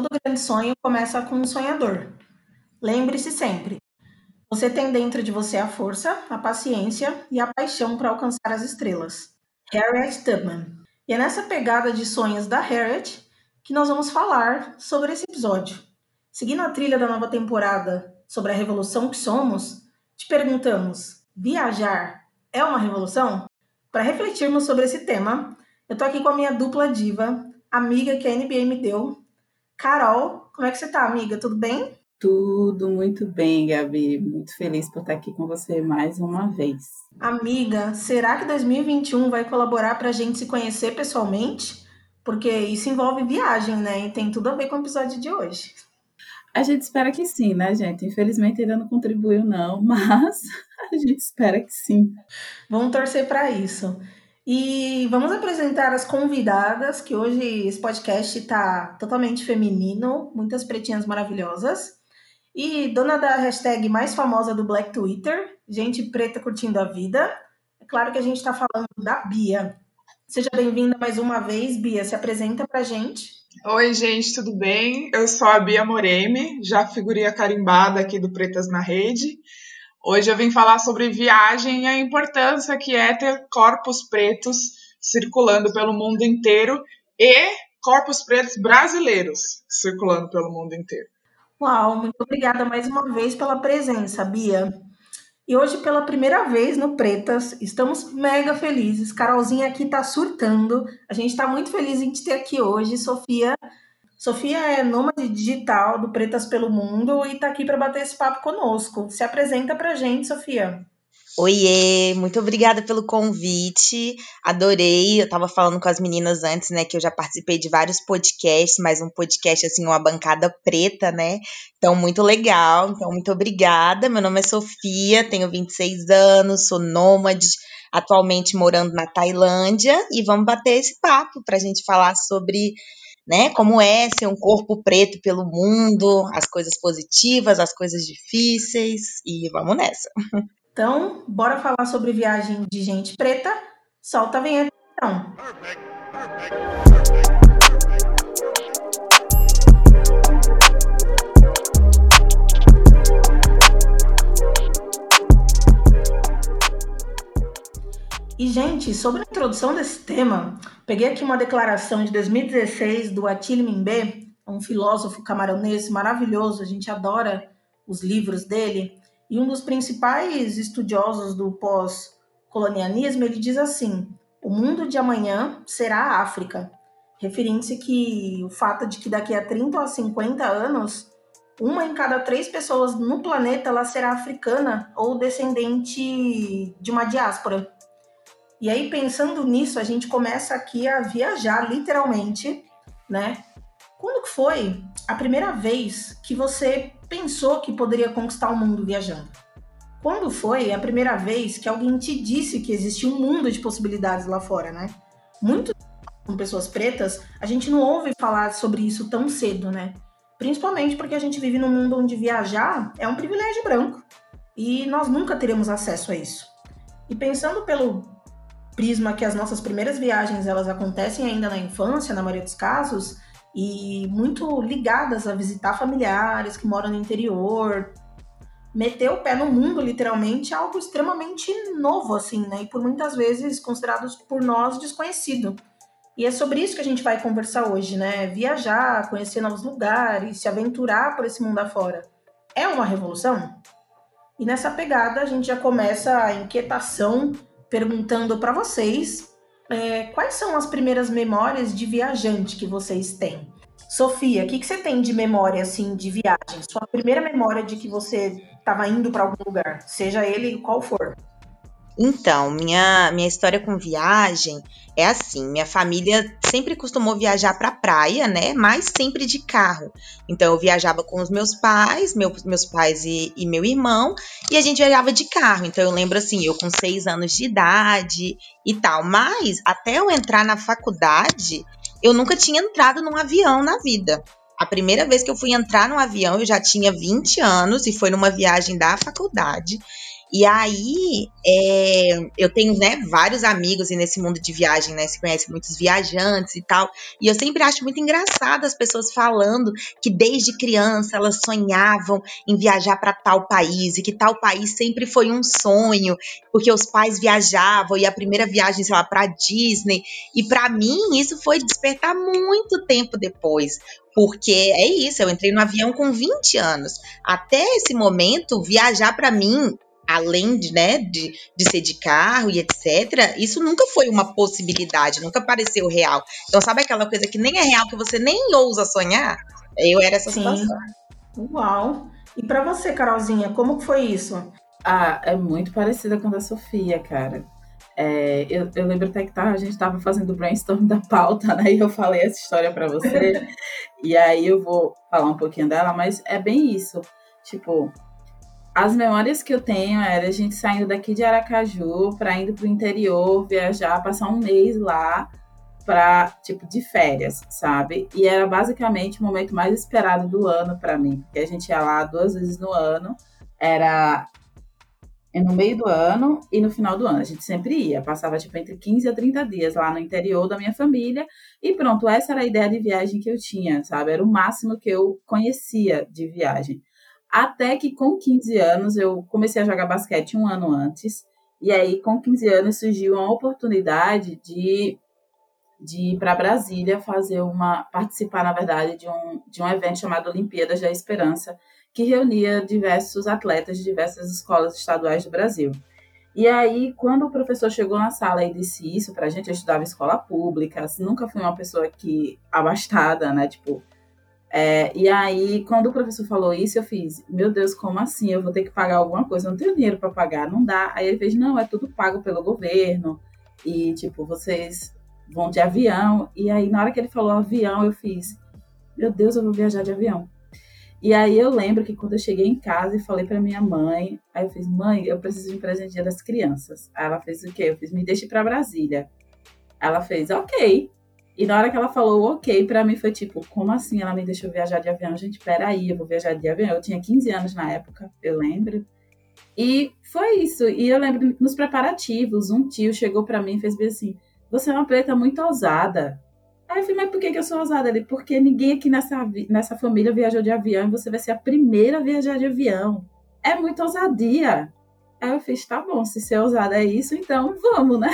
todo grande sonho começa com um sonhador. Lembre-se sempre: você tem dentro de você a força, a paciência e a paixão para alcançar as estrelas. Harriet Tubman. E é nessa pegada de sonhos da Harriet que nós vamos falar sobre esse episódio. Seguindo a trilha da nova temporada sobre a revolução que somos, te perguntamos: viajar é uma revolução? Para refletirmos sobre esse tema, eu tô aqui com a minha dupla diva, amiga que a NBA me deu, Carol. Como é que você tá, amiga? Tudo bem? Tudo muito bem, Gabi. Muito feliz por estar aqui com você mais uma vez. Amiga, será que 2021 vai colaborar para a gente se conhecer pessoalmente? Porque isso envolve viagem, né? E tem tudo a ver com o episódio de hoje. A gente espera que sim, né, gente? Infelizmente ainda não contribuiu, não, mas a gente espera que sim. Vamos torcer para isso. E vamos apresentar as convidadas, que hoje esse podcast está totalmente feminino, muitas pretinhas maravilhosas. E dona da hashtag mais famosa do Black Twitter, gente preta curtindo a vida. É claro que a gente está falando da Bia. Seja bem-vinda mais uma vez, Bia. Se apresenta pra gente. Oi, gente, tudo bem? Eu sou a Bia Moremi, já figurinha carimbada aqui do Pretas na Rede. Hoje eu vim falar sobre viagem e a importância que é ter corpos pretos circulando pelo mundo inteiro e corpos pretos brasileiros circulando pelo mundo inteiro. Uau, muito obrigada mais uma vez pela presença, Bia. E hoje, pela primeira vez no Pretas, estamos mega felizes. Carolzinha aqui tá surtando. A gente tá muito feliz em te ter aqui hoje. Sofia. Sofia é nômade digital do Pretas pelo Mundo e tá aqui para bater esse papo conosco. Se apresenta pra gente, Sofia. Oiê, muito obrigada pelo convite. Adorei. Eu tava falando com as meninas antes, né, que eu já participei de vários podcasts, mas um podcast assim, uma bancada preta, né? Então, muito legal. Então, muito obrigada. Meu nome é Sofia, tenho 26 anos, sou nômade, atualmente morando na Tailândia e vamos bater esse papo pra gente falar sobre né? Como é ser um corpo preto pelo mundo, as coisas positivas, as coisas difíceis e vamos nessa. Então, bora falar sobre viagem de gente preta. Solta a vinheta, então. E, gente, sobre a introdução desse tema, peguei aqui uma declaração de 2016 do Attili Mbé, um filósofo camaronês maravilhoso, a gente adora os livros dele. E um dos principais estudiosos do pós-colonialismo, ele diz assim: o mundo de amanhã será a África, referindo-se que o fato de que daqui a 30 a 50 anos, uma em cada três pessoas no planeta ela será africana ou descendente de uma diáspora. E aí, pensando nisso, a gente começa aqui a viajar literalmente, né? Quando que foi a primeira vez que você pensou que poderia conquistar o mundo viajando? Quando foi a primeira vez que alguém te disse que existia um mundo de possibilidades lá fora, né? Muitas pessoas pretas, a gente não ouve falar sobre isso tão cedo, né? Principalmente porque a gente vive num mundo onde viajar é um privilégio branco e nós nunca teremos acesso a isso. E pensando pelo prisma que as nossas primeiras viagens elas acontecem ainda na infância, na maioria dos casos, e muito ligadas a visitar familiares que moram no interior. Meter o pé no mundo, literalmente, é algo extremamente novo, assim, né? E por muitas vezes considerados por nós desconhecido. E é sobre isso que a gente vai conversar hoje, né? Viajar, conhecer novos lugares, se aventurar por esse mundo afora. É uma revolução? E nessa pegada a gente já começa a inquietação perguntando para vocês é, quais são as primeiras memórias de viajante que vocês têm? Sofia, o que, que você tem de memória assim de viagem? Sua primeira memória de que você estava indo para algum lugar, seja ele qual for. Então, minha, minha história com viagem é assim: minha família sempre costumou viajar para praia, né? Mas sempre de carro. Então, eu viajava com os meus pais, meu, meus pais e, e meu irmão, e a gente viajava de carro. Então, eu lembro assim, eu com seis anos de idade e tal. Mas, até eu entrar na faculdade, eu nunca tinha entrado num avião na vida. A primeira vez que eu fui entrar num avião, eu já tinha 20 anos e foi numa viagem da faculdade. E aí, é, eu tenho, né, vários amigos e nesse mundo de viagem, né, se conhece muitos viajantes e tal. E eu sempre acho muito engraçado as pessoas falando que desde criança elas sonhavam em viajar para tal país e que tal país sempre foi um sonho, porque os pais viajavam e a primeira viagem, sei lá, para Disney. E para mim, isso foi despertar muito tempo depois. Porque é isso, eu entrei no avião com 20 anos. Até esse momento, viajar para mim além de, né, de, de ser de carro e etc., isso nunca foi uma possibilidade, nunca pareceu real. Então, sabe aquela coisa que nem é real, que você nem ousa sonhar? Eu era essa Sim. situação. Uau! E para você, Carolzinha, como que foi isso? Ah, é muito parecida com a da Sofia, cara. É, eu, eu, lembro até que tá, a gente estava fazendo o brainstorm da pauta, né? E eu falei essa história para você. e aí eu vou falar um pouquinho dela, mas é bem isso. Tipo, as memórias que eu tenho era a gente saindo daqui de Aracaju para indo para o interior, viajar, passar um mês lá para tipo de férias, sabe? E era basicamente o momento mais esperado do ano para mim, porque a gente ia lá duas vezes no ano, era no meio do ano e no final do ano. A gente sempre ia, passava tipo entre 15 a 30 dias lá no interior da minha família e pronto, essa era a ideia de viagem que eu tinha, sabe? Era o máximo que eu conhecia de viagem. Até que com 15 anos eu comecei a jogar basquete um ano antes. E aí, com 15 anos, surgiu uma oportunidade de, de ir para Brasília fazer uma. participar, na verdade, de um, de um evento chamado Olimpíadas da Esperança, que reunia diversos atletas de diversas escolas estaduais do Brasil. E aí, quando o professor chegou na sala e disse isso para a gente, eu estudava escola pública, assim, nunca fui uma pessoa que abastada, né? Tipo, é, e aí, quando o professor falou isso, eu fiz, meu Deus, como assim? Eu vou ter que pagar alguma coisa, eu não tenho dinheiro para pagar, não dá. Aí ele fez, não, é tudo pago pelo governo, e tipo, vocês vão de avião. E aí, na hora que ele falou avião, eu fiz, meu Deus, eu vou viajar de avião. E aí eu lembro que quando eu cheguei em casa e falei para minha mãe, aí eu fiz, mãe, eu preciso de um presente dia das crianças. Aí ela fez o quê? Eu fiz, me deixe para Brasília. Ela fez, ok. E na hora que ela falou ok, para mim foi tipo, como assim ela me deixou viajar de avião? Gente, peraí, eu vou viajar de avião. Eu tinha 15 anos na época, eu lembro. E foi isso. E eu lembro nos preparativos, um tio chegou para mim e fez bem assim: Você é uma preta muito ousada. Aí eu falei, mas por que, que eu sou ousada? Ele, porque ninguém aqui nessa, nessa família viajou de avião e você vai ser a primeira a viajar de avião. É muita ousadia. Aí eu fiz, tá bom, se ser ousada é isso, então vamos, né?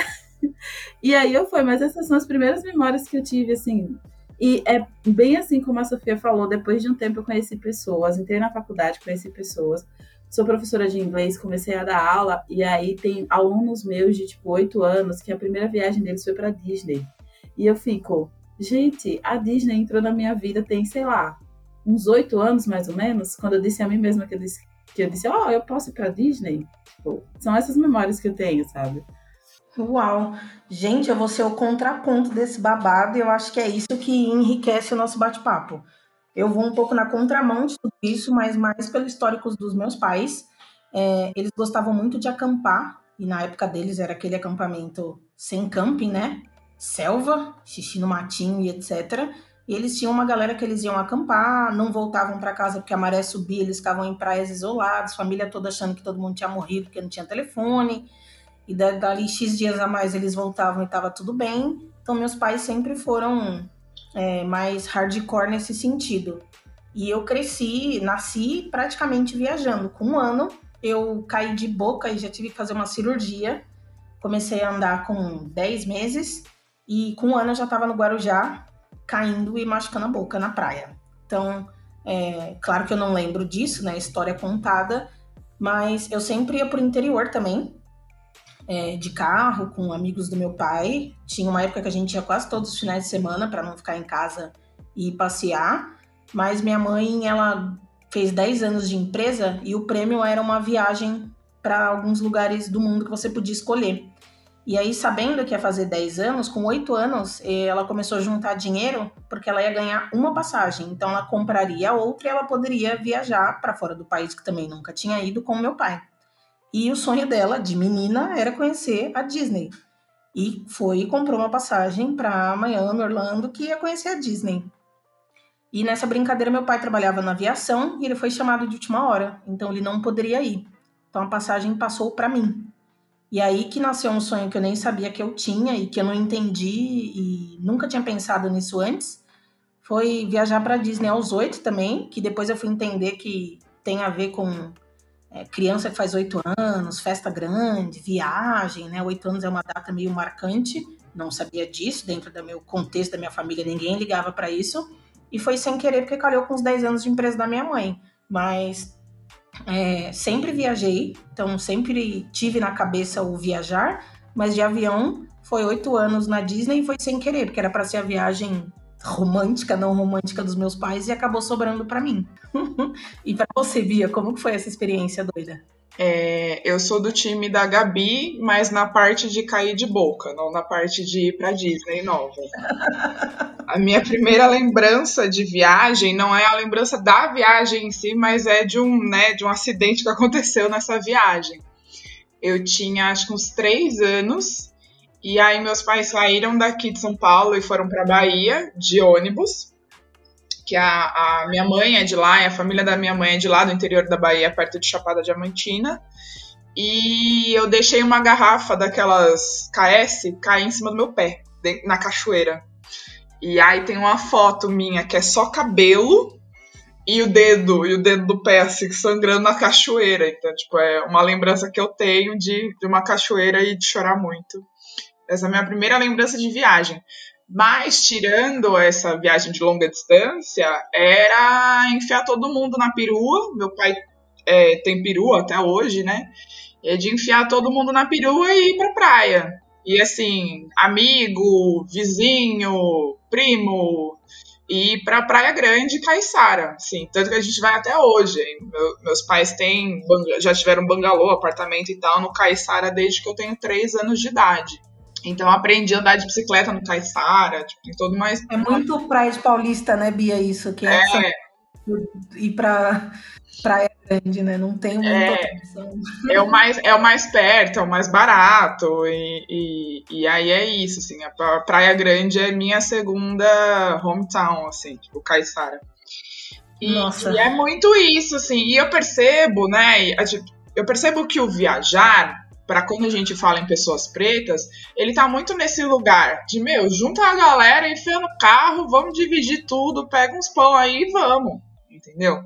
E aí eu fui, mas essas são as primeiras memórias que eu tive, assim. E é bem assim como a Sofia falou, depois de um tempo eu conheci pessoas, entrei na faculdade, conheci pessoas. Sou professora de inglês, comecei a dar aula, e aí tem alunos meus de tipo oito anos que a primeira viagem deles foi para Disney. E eu fico, gente, a Disney entrou na minha vida tem, sei lá, uns oito anos mais ou menos, quando eu disse a mim mesma que eu disse, que eu disse, ó, oh, eu posso ir para Disney. Tipo, são essas memórias que eu tenho, sabe? Uau! Gente, eu vou ser o contraponto desse babado e eu acho que é isso que enriquece o nosso bate-papo. Eu vou um pouco na contramão de tudo isso, mas mais pelo histórico dos meus pais. É, eles gostavam muito de acampar, e na época deles era aquele acampamento sem camping, né? Selva, xixi no matinho e etc. E eles tinham uma galera que eles iam acampar, não voltavam para casa porque a maré subia, eles ficavam em praias isoladas, família toda achando que todo mundo tinha morrido porque não tinha telefone e dali X dias a mais eles voltavam e estava tudo bem. Então, meus pais sempre foram é, mais hardcore nesse sentido. E eu cresci, nasci praticamente viajando. Com um ano, eu caí de boca e já tive que fazer uma cirurgia. Comecei a andar com 10 meses e com um ano eu já estava no Guarujá, caindo e machucando a boca na praia. Então, é, claro que eu não lembro disso, né? História contada, mas eu sempre ia pro interior também é, de carro com amigos do meu pai. Tinha uma época que a gente ia quase todos os finais de semana para não ficar em casa e passear. Mas minha mãe, ela fez 10 anos de empresa e o prêmio era uma viagem para alguns lugares do mundo que você podia escolher. E aí, sabendo que ia fazer 10 anos, com 8 anos, ela começou a juntar dinheiro porque ela ia ganhar uma passagem. Então, ela compraria outra e ela poderia viajar para fora do país, que também nunca tinha ido, com meu pai. E o sonho dela, de menina, era conhecer a Disney. E foi e comprou uma passagem para Miami, Orlando, que ia conhecer a Disney. E nessa brincadeira, meu pai trabalhava na aviação e ele foi chamado de última hora, então ele não poderia ir. Então a passagem passou para mim. E aí que nasceu um sonho que eu nem sabia que eu tinha e que eu não entendi e nunca tinha pensado nisso antes. Foi viajar para Disney aos oito também, que depois eu fui entender que tem a ver com é, criança que faz oito anos, festa grande, viagem, né? Oito anos é uma data meio marcante. Não sabia disso dentro do meu contexto da minha família, ninguém ligava para isso. E foi sem querer porque calhou com os 10 anos de empresa da minha mãe. Mas é, sempre viajei, então sempre tive na cabeça o viajar, mas de avião foi oito anos na Disney e foi sem querer, porque era para ser a viagem romântica, não romântica dos meus pais e acabou sobrando para mim. e para você, Bia, como foi essa experiência doida? É, eu sou do time da Gabi, mas na parte de cair de boca, não na parte de ir pra Disney nova. A minha primeira lembrança de viagem não é a lembrança da viagem em si, mas é de um, né, de um acidente que aconteceu nessa viagem. Eu tinha acho que uns três anos, e aí meus pais saíram daqui de São Paulo e foram para Bahia de ônibus que a, a minha mãe é de lá, a família da minha mãe é de lá, do interior da Bahia, perto de Chapada Diamantina. E eu deixei uma garrafa daquelas KS cair em cima do meu pé, na cachoeira. E aí tem uma foto minha que é só cabelo e o dedo, e o dedo do pé assim, sangrando na cachoeira. Então, tipo, é uma lembrança que eu tenho de, de uma cachoeira e de chorar muito. Essa é minha primeira lembrança de viagem. Mas, tirando essa viagem de longa distância, era enfiar todo mundo na perua. Meu pai é, tem perua até hoje, né? É de enfiar todo mundo na perua e ir pra praia. E assim, amigo, vizinho, primo, e ir pra Praia Grande, Caiçara, assim, tanto que a gente vai até hoje. Meu, meus pais têm, já tiveram bangalô, apartamento e tal no Caiçara desde que eu tenho três anos de idade. Então aprendi a andar de bicicleta no Caiçara, tipo, tem todo mais. É muito praia de paulista, né, Bia, isso? Que é, é. ir pra praia grande, né? Não tem muita é, É o, mais, é o mais perto, é o mais barato, e, e, e aí é isso, assim, a Praia Grande é minha segunda hometown, assim, tipo, Caiçara. E, Nossa. e é muito isso, assim, e eu percebo, né, eu percebo que o viajar para quando a gente fala em pessoas pretas, ele tá muito nesse lugar de, meu, junta a galera, enfia no carro, vamos dividir tudo, pega uns pão aí e vamos, entendeu?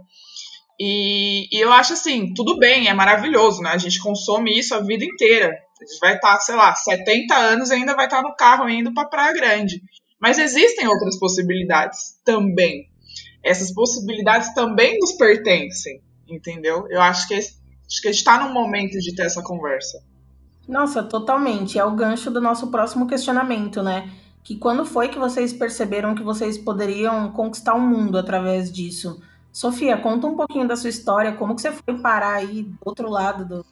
E, e, eu acho assim, tudo bem, é maravilhoso, né? A gente consome isso a vida inteira. A gente vai estar, tá, sei lá, 70 anos e ainda vai estar tá no carro indo para Praia Grande. Mas existem outras possibilidades também. Essas possibilidades também nos pertencem, entendeu? Eu acho que, acho que a gente está no momento de ter essa conversa. Nossa, totalmente. É o gancho do nosso próximo questionamento, né? Que quando foi que vocês perceberam que vocês poderiam conquistar o mundo através disso? Sofia, conta um pouquinho da sua história, como que você foi parar aí do outro lado do,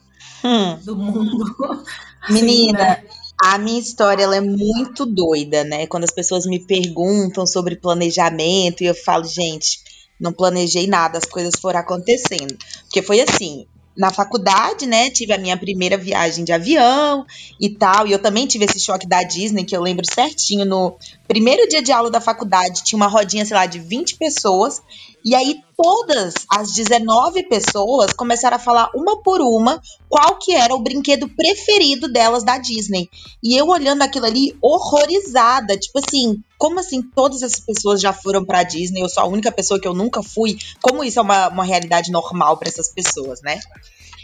hum. do mundo. Menina, né? a minha história ela é muito doida, né? Quando as pessoas me perguntam sobre planejamento e eu falo, gente, não planejei nada, as coisas foram acontecendo. Porque foi assim, na faculdade, né? Tive a minha primeira viagem de avião e tal. E eu também tive esse choque da Disney, que eu lembro certinho. No primeiro dia de aula da faculdade, tinha uma rodinha, sei lá, de 20 pessoas. E aí todas as 19 pessoas começaram a falar uma por uma qual que era o brinquedo preferido delas da Disney. E eu olhando aquilo ali horrorizada, tipo assim, como assim todas essas pessoas já foram para Disney? Eu sou a única pessoa que eu nunca fui. Como isso é uma, uma realidade normal para essas pessoas, né?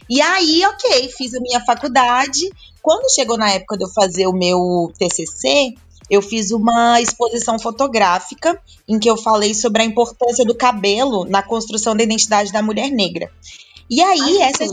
E aí, ok, fiz a minha faculdade. Quando chegou na época de eu fazer o meu TCC, eu fiz uma exposição fotográfica em que eu falei sobre a importância do cabelo na construção da identidade da mulher negra. E aí, Ai, essa.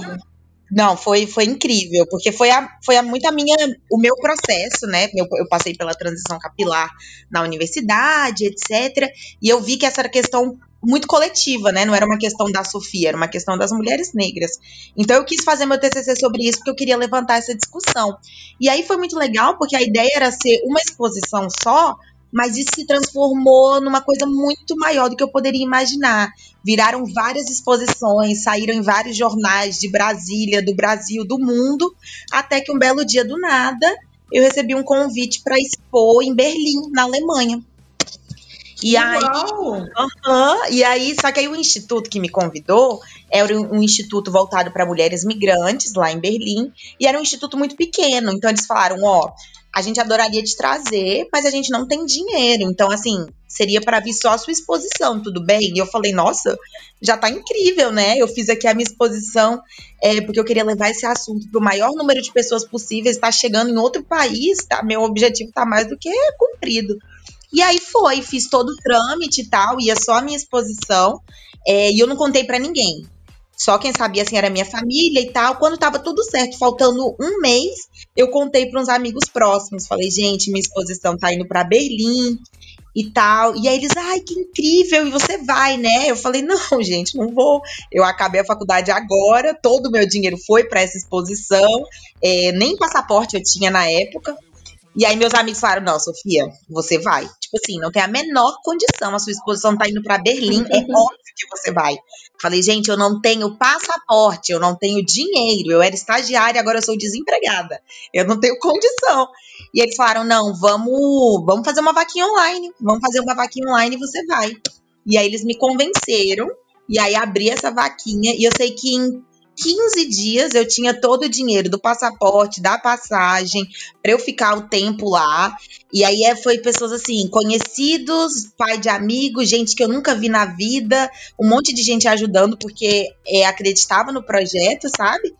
Não, foi, foi incrível, porque foi, a, foi a, muito a minha, o meu processo, né? Eu, eu passei pela transição capilar na universidade, etc. E eu vi que essa questão muito coletiva, né? Não era uma questão da Sofia, era uma questão das mulheres negras. Então eu quis fazer meu TCC sobre isso porque eu queria levantar essa discussão. E aí foi muito legal porque a ideia era ser uma exposição só, mas isso se transformou numa coisa muito maior do que eu poderia imaginar. Viraram várias exposições, saíram em vários jornais de Brasília, do Brasil, do mundo, até que um belo dia do nada eu recebi um convite para expor em Berlim, na Alemanha. E aí, e aí, só que aí o instituto que me convidou era um, um instituto voltado para mulheres migrantes lá em Berlim, e era um instituto muito pequeno. Então eles falaram, ó, a gente adoraria te trazer, mas a gente não tem dinheiro. Então, assim, seria para vir só a sua exposição, tudo bem? E eu falei, nossa, já tá incrível, né? Eu fiz aqui a minha exposição é, porque eu queria levar esse assunto para o maior número de pessoas possíveis, está chegando em outro país, tá? Meu objetivo tá mais do que cumprido. E aí foi, fiz todo o trâmite e tal, ia só a minha exposição, é, e eu não contei para ninguém. Só quem sabia assim era minha família e tal. Quando tava tudo certo, faltando um mês, eu contei para uns amigos próximos. Falei, gente, minha exposição tá indo para Berlim e tal. E aí eles, ai, que incrível, e você vai, né? Eu falei, não, gente, não vou. Eu acabei a faculdade agora, todo o meu dinheiro foi para essa exposição, é, nem passaporte eu tinha na época. E aí meus amigos falaram: "Não, Sofia, você vai". Tipo assim, não tem a menor condição, a sua exposição tá indo para Berlim, é óbvio que você vai. Falei: "Gente, eu não tenho passaporte, eu não tenho dinheiro, eu era estagiária, agora eu sou desempregada. Eu não tenho condição". E eles falaram: "Não, vamos, vamos fazer uma vaquinha online. Vamos fazer uma vaquinha online e você vai". E aí eles me convenceram e aí abri essa vaquinha e eu sei que em 15 dias eu tinha todo o dinheiro do passaporte, da passagem, para eu ficar o tempo lá. E aí é, foi pessoas assim, conhecidos, pai de amigos, gente que eu nunca vi na vida, um monte de gente ajudando porque é, acreditava no projeto, sabe?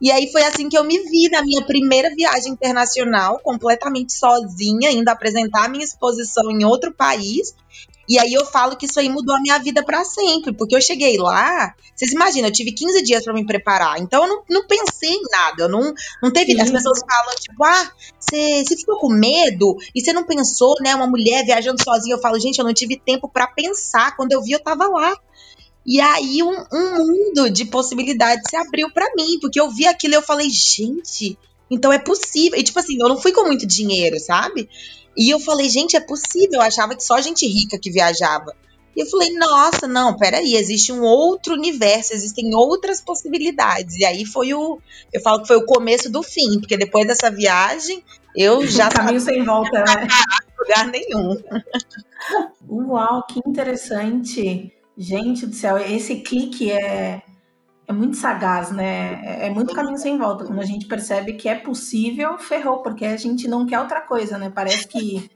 E aí foi assim que eu me vi na minha primeira viagem internacional, completamente sozinha, indo apresentar minha exposição em outro país. E aí eu falo que isso aí mudou a minha vida para sempre, porque eu cheguei lá, vocês imaginam, eu tive 15 dias para me preparar, então eu não, não pensei em nada, eu não, não teve. Sim. As pessoas falam, tipo, ah, você, ficou com medo e você não pensou, né? Uma mulher viajando sozinha. Eu falo, gente, eu não tive tempo para pensar. Quando eu vi, eu tava lá. E aí um, um mundo de possibilidades se abriu para mim, porque eu vi aquilo e eu falei, gente, então é possível. E tipo assim, eu não fui com muito dinheiro, sabe? E eu falei, gente, é possível. Eu achava que só gente rica que viajava. E eu falei, nossa, não, peraí, existe um outro universo, existem outras possibilidades. E aí foi o. Eu falo que foi o começo do fim, porque depois dessa viagem, eu já. Caminho sem volta, né? lugar nenhum. Uau, que interessante. Gente do céu, esse clique é, é muito sagaz, né? É, é muito caminho sem volta. Quando a gente percebe que é possível, ferrou, porque a gente não quer outra coisa, né? Parece que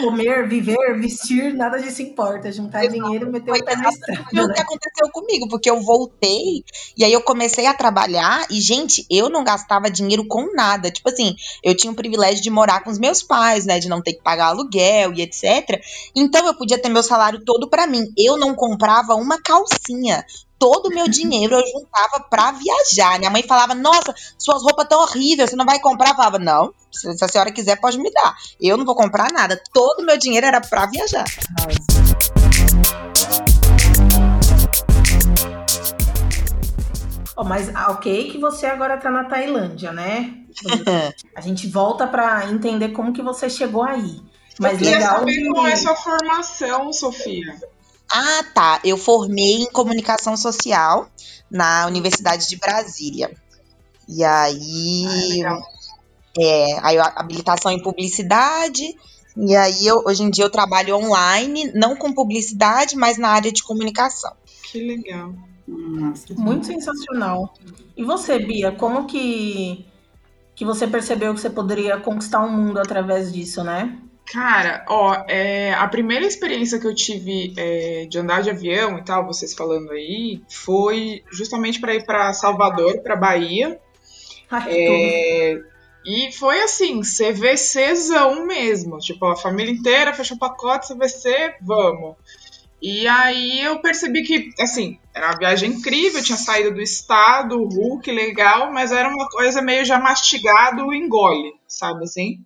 comer, viver, vestir, nada disso importa. Juntar Exato. dinheiro e meter o pé na estrada. Foi o que né? aconteceu comigo, porque eu voltei e aí eu comecei a trabalhar e, gente, eu não gastava dinheiro com nada. Tipo assim, eu tinha o privilégio de morar com os meus pais, né? De não ter que pagar aluguel e etc. Então eu podia ter meu salário todo para mim. Eu não comprava uma calcinha todo o meu dinheiro eu juntava para viajar. Minha mãe falava: Nossa, suas roupas tão horríveis, você não vai comprar? Eu falava: Não, se a senhora quiser, pode me dar. Eu não vou comprar nada. Todo o meu dinheiro era para viajar. Oh, mas ah, ok que você agora tá na Tailândia, né? a gente volta para entender como que você chegou aí. Mas eu legal. Saber de... como é sua formação, Sofia. Ah, tá. Eu formei em comunicação social na Universidade de Brasília. E aí. Ah, é, aí habilitação em publicidade. E aí, eu, hoje em dia, eu trabalho online, não com publicidade, mas na área de comunicação. Que legal. Nossa, Muito sensacional. E você, Bia, como que, que você percebeu que você poderia conquistar o um mundo através disso, né? Cara, ó, é, a primeira experiência que eu tive é, de andar de avião e tal, vocês falando aí, foi justamente para ir para Salvador, para Bahia. Ai, é, e foi assim, CVCzão mesmo. Tipo, a família inteira fechou o pacote, CVC, vamos. E aí eu percebi que, assim, era uma viagem incrível, tinha saído do estado, Hulk, legal, mas era uma coisa meio já mastigado, engole, sabe assim?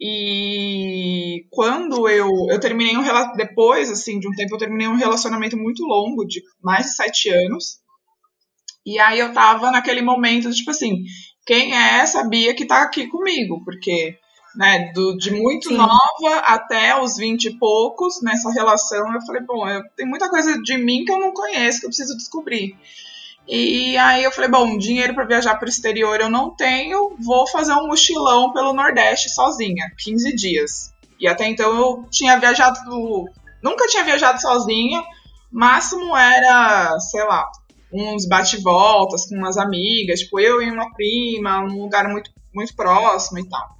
E quando eu, eu terminei um depois assim de um tempo eu terminei um relacionamento muito longo de mais de sete anos. E aí eu tava naquele momento tipo assim quem é essa Bia que tá aqui comigo? Porque né do, de muito Sim. nova até os vinte e poucos nessa relação eu falei bom eu, tem muita coisa de mim que eu não conheço que eu preciso descobrir e aí eu falei, bom, dinheiro para viajar para o exterior eu não tenho, vou fazer um mochilão pelo Nordeste sozinha, 15 dias. E até então eu tinha viajado Nunca tinha viajado sozinha, máximo era, sei lá, uns bate-voltas com umas amigas, tipo eu e uma prima, um lugar muito, muito próximo e tal.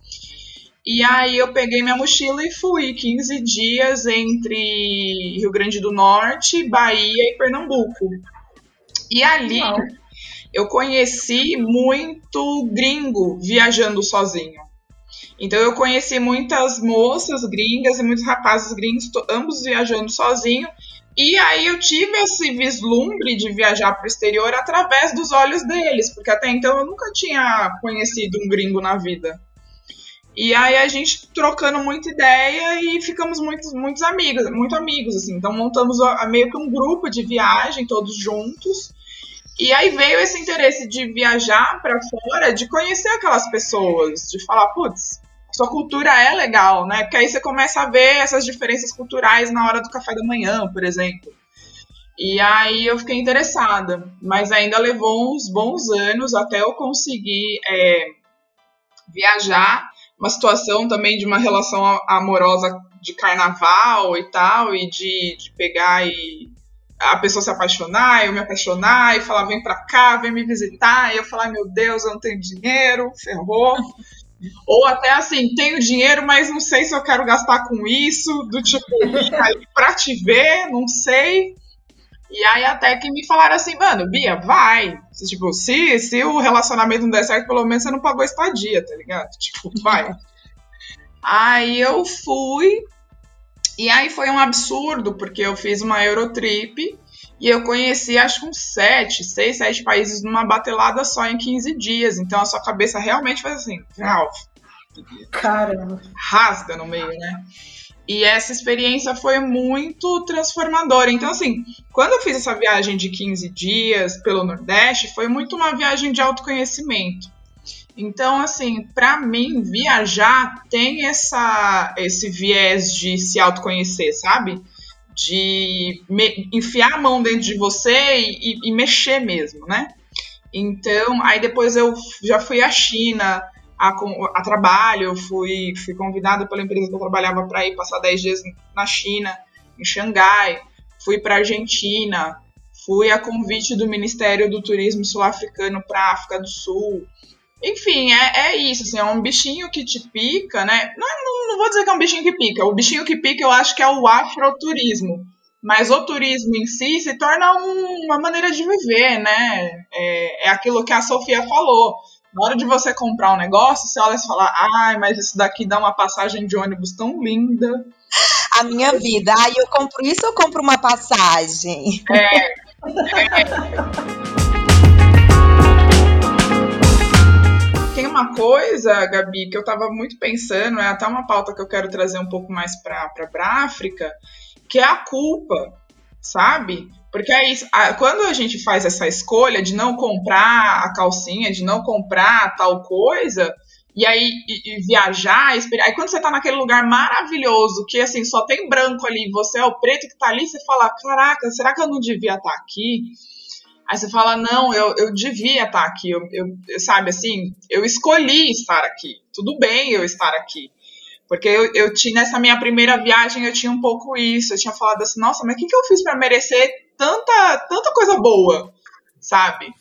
E aí eu peguei minha mochila e fui 15 dias entre Rio Grande do Norte, Bahia e Pernambuco. E ali Não. eu conheci muito gringo viajando sozinho. Então eu conheci muitas moças gringas e muitos rapazes gringos, ambos viajando sozinho. E aí eu tive esse vislumbre de viajar para o exterior através dos olhos deles, porque até então eu nunca tinha conhecido um gringo na vida. E aí a gente trocando muita ideia e ficamos muitos, muitos amigos, muito amigos, assim. Então montamos meio que um grupo de viagem, todos juntos. E aí veio esse interesse de viajar para fora, de conhecer aquelas pessoas, de falar, putz, sua cultura é legal, né? Porque aí você começa a ver essas diferenças culturais na hora do café da manhã, por exemplo. E aí eu fiquei interessada, mas ainda levou uns bons anos até eu conseguir é, viajar uma situação também de uma relação amorosa de carnaval e tal, e de, de pegar e a pessoa se apaixonar, eu me apaixonar e falar, vem pra cá, vem me visitar, e eu falar, meu Deus, eu não tenho dinheiro, ferrou. Ou até assim, tenho dinheiro, mas não sei se eu quero gastar com isso, do tipo, pra te ver, não sei. E aí até que me falaram assim, mano, Bia, vai. Tipo, se, se o relacionamento não der certo, pelo menos você não pagou estadia, tá ligado? Tipo, vai. aí eu fui, e aí foi um absurdo, porque eu fiz uma Eurotrip e eu conheci acho que uns sete, seis, sete países numa batelada só em 15 dias. Então a sua cabeça realmente faz assim, Caramba. Rasga no meio, né? E essa experiência foi muito transformadora. Então, assim, quando eu fiz essa viagem de 15 dias pelo Nordeste, foi muito uma viagem de autoconhecimento. Então, assim, para mim, viajar tem essa, esse viés de se autoconhecer, sabe? De me, enfiar a mão dentro de você e, e, e mexer mesmo, né? Então, aí depois eu já fui à China, a, a trabalho, fui, fui convidada pela empresa que eu trabalhava para ir passar 10 dias na China, em Xangai, fui para Argentina, fui a convite do Ministério do Turismo Sul-Africano para África do Sul. Enfim, é, é isso, assim, é um bichinho que te pica, né? Não, não, vou dizer que é um bichinho que pica, o bichinho que pica eu acho que é o afroturismo. Mas o turismo em si se torna um, uma maneira de viver, né? É, é aquilo que a Sofia falou na hora de você comprar um negócio, você olha e fala, ai, mas isso daqui dá uma passagem de ônibus tão linda. A minha vida. Ai, eu compro isso ou compro uma passagem? É. é. uma coisa, Gabi, que eu tava muito pensando, é até uma pauta que eu quero trazer um pouco mais para a África, que é a culpa, sabe? Porque é isso, quando a gente faz essa escolha de não comprar a calcinha, de não comprar tal coisa, e aí e, e viajar, esperar. Aí quando você tá naquele lugar maravilhoso, que assim, só tem branco ali, você é o preto que tá ali, você fala: caraca, será que eu não devia estar tá aqui? Aí você fala: não, eu, eu devia estar tá aqui, eu, eu, sabe assim, eu escolhi estar aqui, tudo bem eu estar aqui. Porque eu, eu tinha, nessa minha primeira viagem, eu tinha um pouco isso. Eu tinha falado assim, nossa, mas o que, que eu fiz para merecer tanta, tanta coisa boa, sabe?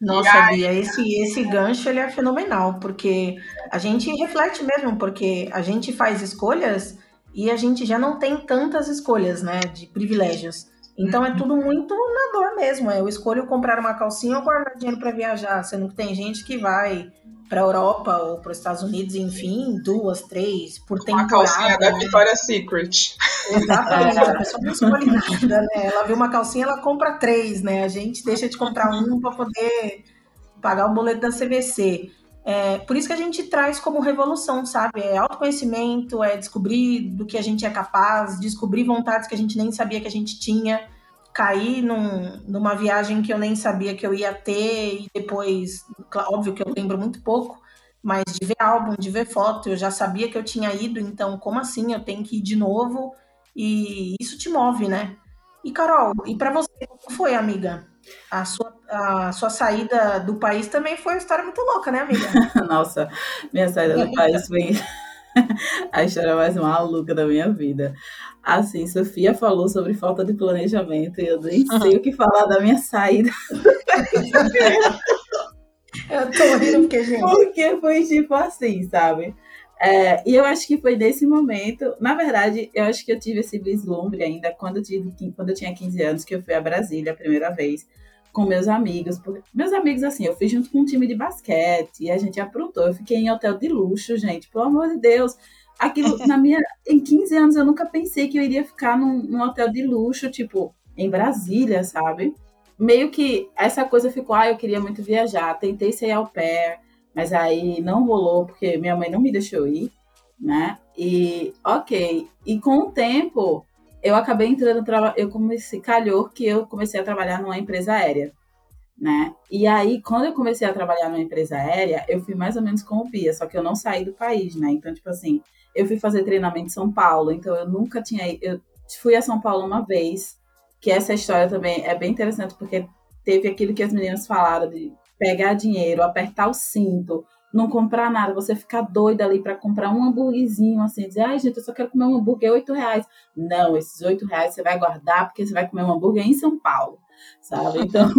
Nossa, aí... Bia, esse, esse gancho ele é fenomenal, porque a gente reflete mesmo, porque a gente faz escolhas e a gente já não tem tantas escolhas, né, de privilégios. Então é uhum. tudo muito na dor mesmo. É, eu escolho comprar uma calcinha ou guardar dinheiro para viajar, sendo que tem gente que vai para a Europa ou para os Estados Unidos, enfim, duas, três por temporada. Uma calcinha da Victoria's Secret. Exatamente, a pessoa não escolhe nada, né? Ela vê uma calcinha, ela compra três, né? A gente deixa de comprar um para poder pagar o boleto da CVC. É, por isso que a gente traz como revolução, sabe? É autoconhecimento, é descobrir do que a gente é capaz, descobrir vontades que a gente nem sabia que a gente tinha caí num, numa viagem que eu nem sabia que eu ia ter, e depois, óbvio que eu lembro muito pouco, mas de ver álbum, de ver foto, eu já sabia que eu tinha ido, então como assim? Eu tenho que ir de novo, e isso te move, né? E Carol, e para você, como foi, amiga? A sua, a sua saída do país também foi uma história muito louca, né, amiga? Nossa, minha saída do país foi a história mais maluca da minha vida. Assim, Sofia falou sobre falta de planejamento e eu nem sei o que falar da minha saída. eu tô rindo porque, gente. Porque foi tipo assim, sabe? É, e eu acho que foi nesse momento, na verdade, eu acho que eu tive esse vislumbre ainda quando eu, tive, quando eu tinha 15 anos, que eu fui a Brasília a primeira vez com meus amigos. Meus amigos, assim, eu fui junto com um time de basquete e a gente aprontou. Eu fiquei em hotel de luxo, gente, pelo amor de Deus. Aquilo, na minha, em 15 anos, eu nunca pensei que eu iria ficar num, num hotel de luxo, tipo, em Brasília, sabe? Meio que essa coisa ficou, ah, eu queria muito viajar, tentei ser au pair, mas aí não rolou porque minha mãe não me deixou ir, né? E ok. E com o tempo, eu acabei entrando, eu comecei, calhou que eu comecei a trabalhar numa empresa aérea, né? E aí, quando eu comecei a trabalhar numa empresa aérea, eu fui mais ou menos como o Pia, só que eu não saí do país, né? Então, tipo assim, eu fui fazer treinamento em São Paulo, então eu nunca tinha. Eu fui a São Paulo uma vez, que essa história também é bem interessante, porque teve aquilo que as meninas falaram de pegar dinheiro, apertar o cinto, não comprar nada, você ficar doida ali para comprar um hambúrguerzinho, assim, dizer, ai, gente, eu só quero comer um hambúrguer, oito reais. Não, esses oito reais você vai guardar porque você vai comer um hambúrguer em São Paulo, sabe? Então,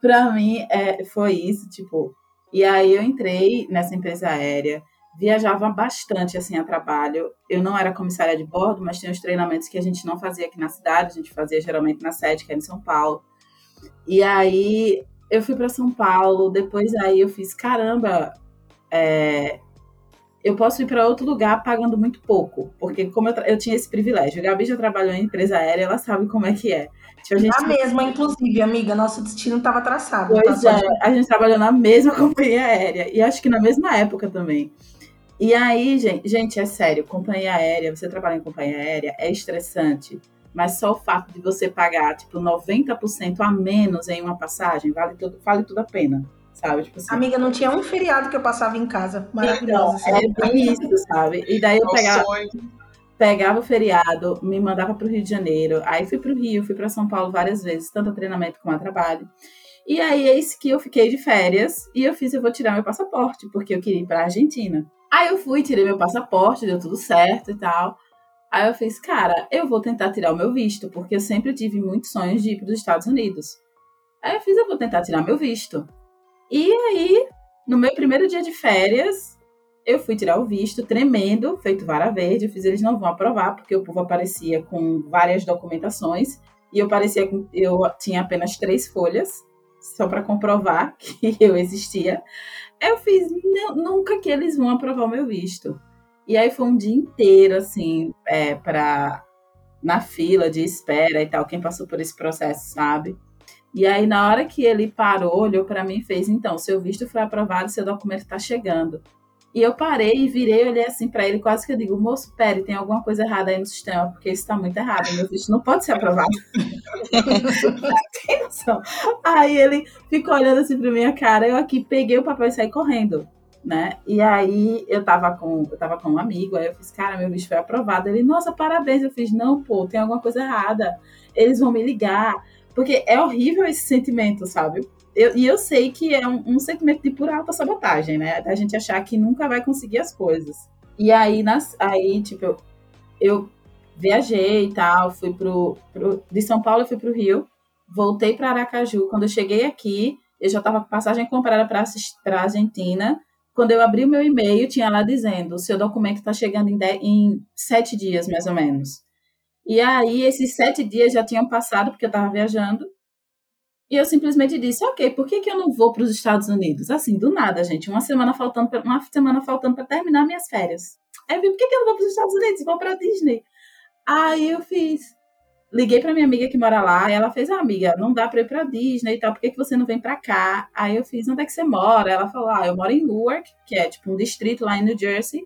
para mim, é, foi isso, tipo. E aí eu entrei nessa empresa aérea, viajava bastante, assim, a trabalho. Eu não era comissária de bordo, mas tinha os treinamentos que a gente não fazia aqui na cidade, a gente fazia geralmente na sede, que era em São Paulo. E aí eu fui para São Paulo, depois aí eu fiz, caramba, é, eu posso ir para outro lugar pagando muito pouco, porque como eu, eu, tinha esse privilégio, a Gabi já trabalhou em empresa aérea, ela sabe como é que é. Tipo, a, gente... a mesma, inclusive, amiga, nosso destino estava traçado. Pois tá? é, a gente trabalhou na mesma companhia aérea, e acho que na mesma época também. E aí, gente, gente, é sério, companhia aérea, você trabalha em companhia aérea, é estressante mas só o fato de você pagar, tipo, 90% a menos em uma passagem, vale tudo, vale tudo a pena, sabe? Tipo assim. Amiga, não tinha um feriado que eu passava em casa. Maravilhoso. Então, é bem isso, sabe? E daí eu pegava, pegava o feriado, me mandava para o Rio de Janeiro, aí fui para o Rio, fui para São Paulo várias vezes, tanto a treinamento como a trabalho. E aí, eis que eu fiquei de férias e eu fiz, eu vou tirar meu passaporte, porque eu queria ir para a Argentina. Aí eu fui, tirei meu passaporte, deu tudo certo e tal. Aí eu fiz, cara, eu vou tentar tirar o meu visto, porque eu sempre tive muitos sonhos de ir para os Estados Unidos. Aí eu fiz, eu vou tentar tirar meu visto. E aí, no meu primeiro dia de férias, eu fui tirar o visto, tremendo, feito vara verde. Eu fiz, eles não vão aprovar, porque o povo aparecia com várias documentações. E eu parecia que eu tinha apenas três folhas, só para comprovar que eu existia. Eu fiz, nunca que eles vão aprovar o meu visto. E aí foi um dia inteiro, assim, é, pra, na fila de espera e tal, quem passou por esse processo sabe. E aí, na hora que ele parou, olhou para mim e fez: Então, seu visto foi aprovado, seu documento está chegando. E eu parei e virei, olhei assim para ele, quase que eu digo: Moço, pere, tem alguma coisa errada aí no sistema, porque isso está muito errado, meu visto não pode ser aprovado. tem noção? Aí ele ficou olhando assim pra minha cara, eu aqui peguei o papel e saí correndo né? E aí eu tava com, eu tava com um amigo, aí eu fiz, cara, meu bicho foi aprovado. Ele, nossa, parabéns. Eu fiz, não, pô, tem alguma coisa errada. Eles vão me ligar. Porque é horrível esse sentimento, sabe? Eu, e eu sei que é um, um sentimento de pura alta sabotagem, né? Da gente achar que nunca vai conseguir as coisas. E aí, nas, aí tipo, eu, eu viajei e tal, fui pro, pro. De São Paulo eu fui pro Rio, voltei para Aracaju. Quando eu cheguei aqui, eu já tava com passagem comprada para a Argentina quando eu abri o meu e-mail, tinha lá dizendo: o seu documento está chegando em, dez, em sete dias, mais ou menos. E aí, esses sete dias já tinham passado, porque eu estava viajando. E eu simplesmente disse: ok, por que, que eu não vou para os Estados Unidos? Assim, do nada, gente. Uma semana faltando uma semana faltando para terminar minhas férias. Aí eu vi: por que, que eu não vou para os Estados Unidos? Vou para a Disney. Aí eu fiz: liguei para minha amiga que mora lá, e ela fez, ah, amiga, não dá para ir para Disney e tal, por que, que você não vem para cá? Aí eu fiz, onde é que você mora? Ela falou, ah, eu moro em Newark, que é tipo um distrito lá em New Jersey.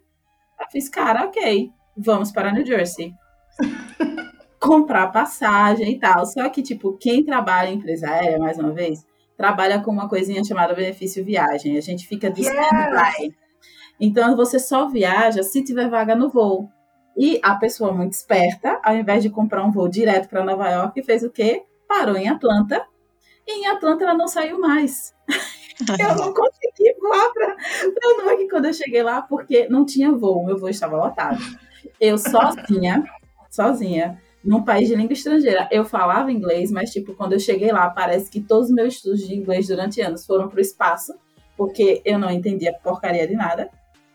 Eu fiz, cara, ok, vamos para New Jersey. Comprar passagem e tal. Só que, tipo, quem trabalha em empresa aérea, mais uma vez, trabalha com uma coisinha chamada benefício viagem. A gente fica de stand-by. Então, você só viaja se tiver vaga no voo. E a pessoa muito esperta, ao invés de comprar um voo direto para Nova York, fez o quê? Parou em Atlanta. E em Atlanta ela não saiu mais. Eu não consegui voar para Newark quando eu cheguei lá, porque não tinha voo, meu voo estava lotado. Eu sozinha, sozinha, num país de língua estrangeira. Eu falava inglês, mas, tipo, quando eu cheguei lá, parece que todos os meus estudos de inglês durante anos foram para o espaço, porque eu não entendia porcaria de nada.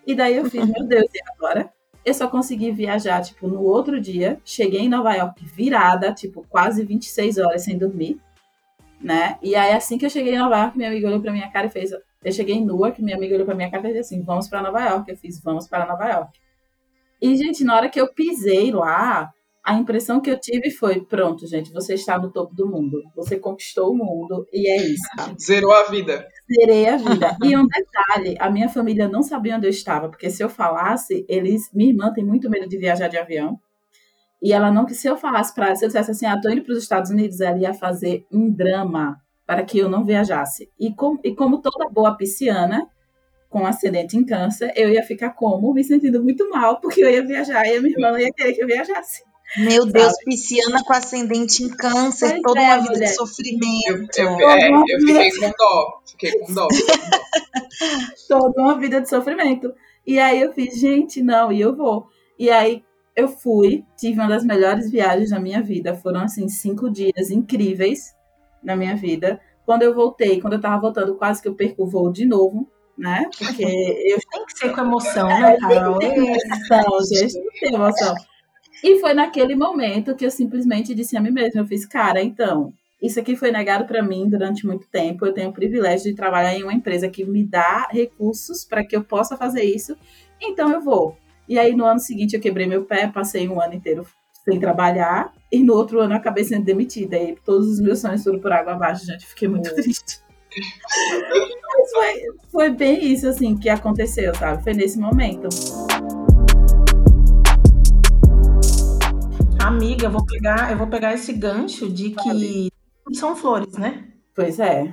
E daí eu fiz, meu Deus, e agora? Eu só consegui viajar, tipo, no outro dia. Cheguei em Nova York virada, tipo, quase 26 horas sem dormir, né? E aí, assim que eu cheguei em Nova York, minha amiga olhou pra minha cara e fez... Eu cheguei em Newark, minha amiga olhou pra minha cara e disse assim, vamos para Nova York. Eu fiz, vamos para Nova York. E, gente, na hora que eu pisei lá, a impressão que eu tive foi: pronto, gente, você está no topo do mundo. Você conquistou o mundo e é isso. Zerou a vida. Zerei a vida. e um detalhe: a minha família não sabia onde eu estava, porque se eu falasse, eles. Minha irmã tem muito medo de viajar de avião. E ela não que se eu falasse para se eu dissesse assim, ah, tô indo para os Estados Unidos, ela ia fazer um drama para que eu não viajasse. E, com, e como toda boa pisciana, com ascendente em câncer, eu ia ficar como? Me sentindo muito mal, porque eu ia viajar e a minha irmã não ia querer que eu viajasse. Meu Deus, Sabe? pisciana com ascendente em câncer, pois toda é, uma vida mulher. de sofrimento. Eu, eu, é, eu fiquei com dó, fiquei com dó. toda uma vida de sofrimento. E aí eu fiz, gente, não, e eu vou. E aí eu fui, tive uma das melhores viagens da minha vida. Foram, assim, cinco dias incríveis na minha vida. Quando eu voltei, quando eu tava voltando, quase que eu perco o voo de novo, né? Porque eu... Tem que ser com emoção, né, Carol? Tem emoção, gente, tem emoção. E foi naquele momento que eu simplesmente disse a mim mesma, eu fiz, cara, então, isso aqui foi negado para mim durante muito tempo. Eu tenho o privilégio de trabalhar em uma empresa que me dá recursos para que eu possa fazer isso. Então eu vou. E aí no ano seguinte eu quebrei meu pé, passei um ano inteiro sem trabalhar e no outro ano eu acabei sendo demitida. E todos os meus sonhos foram por água abaixo, gente. Fiquei muito é. triste. Mas foi, foi bem isso assim que aconteceu, sabe? Foi nesse momento. Amiga, eu vou pegar, eu vou pegar esse gancho de que são flores, né? Pois é.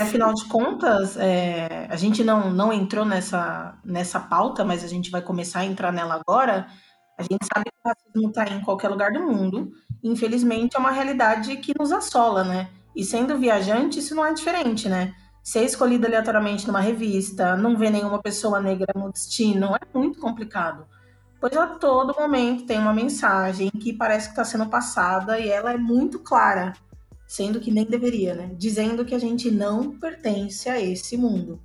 Afinal de contas, é, a gente não, não entrou nessa, nessa pauta, mas a gente vai começar a entrar nela agora. A gente sabe que o racismo está em qualquer lugar do mundo. Infelizmente, é uma realidade que nos assola, né? E sendo viajante, isso não é diferente, né? Ser escolhida aleatoriamente numa revista, não ver nenhuma pessoa negra no destino, é muito complicado pois a todo momento tem uma mensagem que parece que está sendo passada e ela é muito clara, sendo que nem deveria, né? Dizendo que a gente não pertence a esse mundo.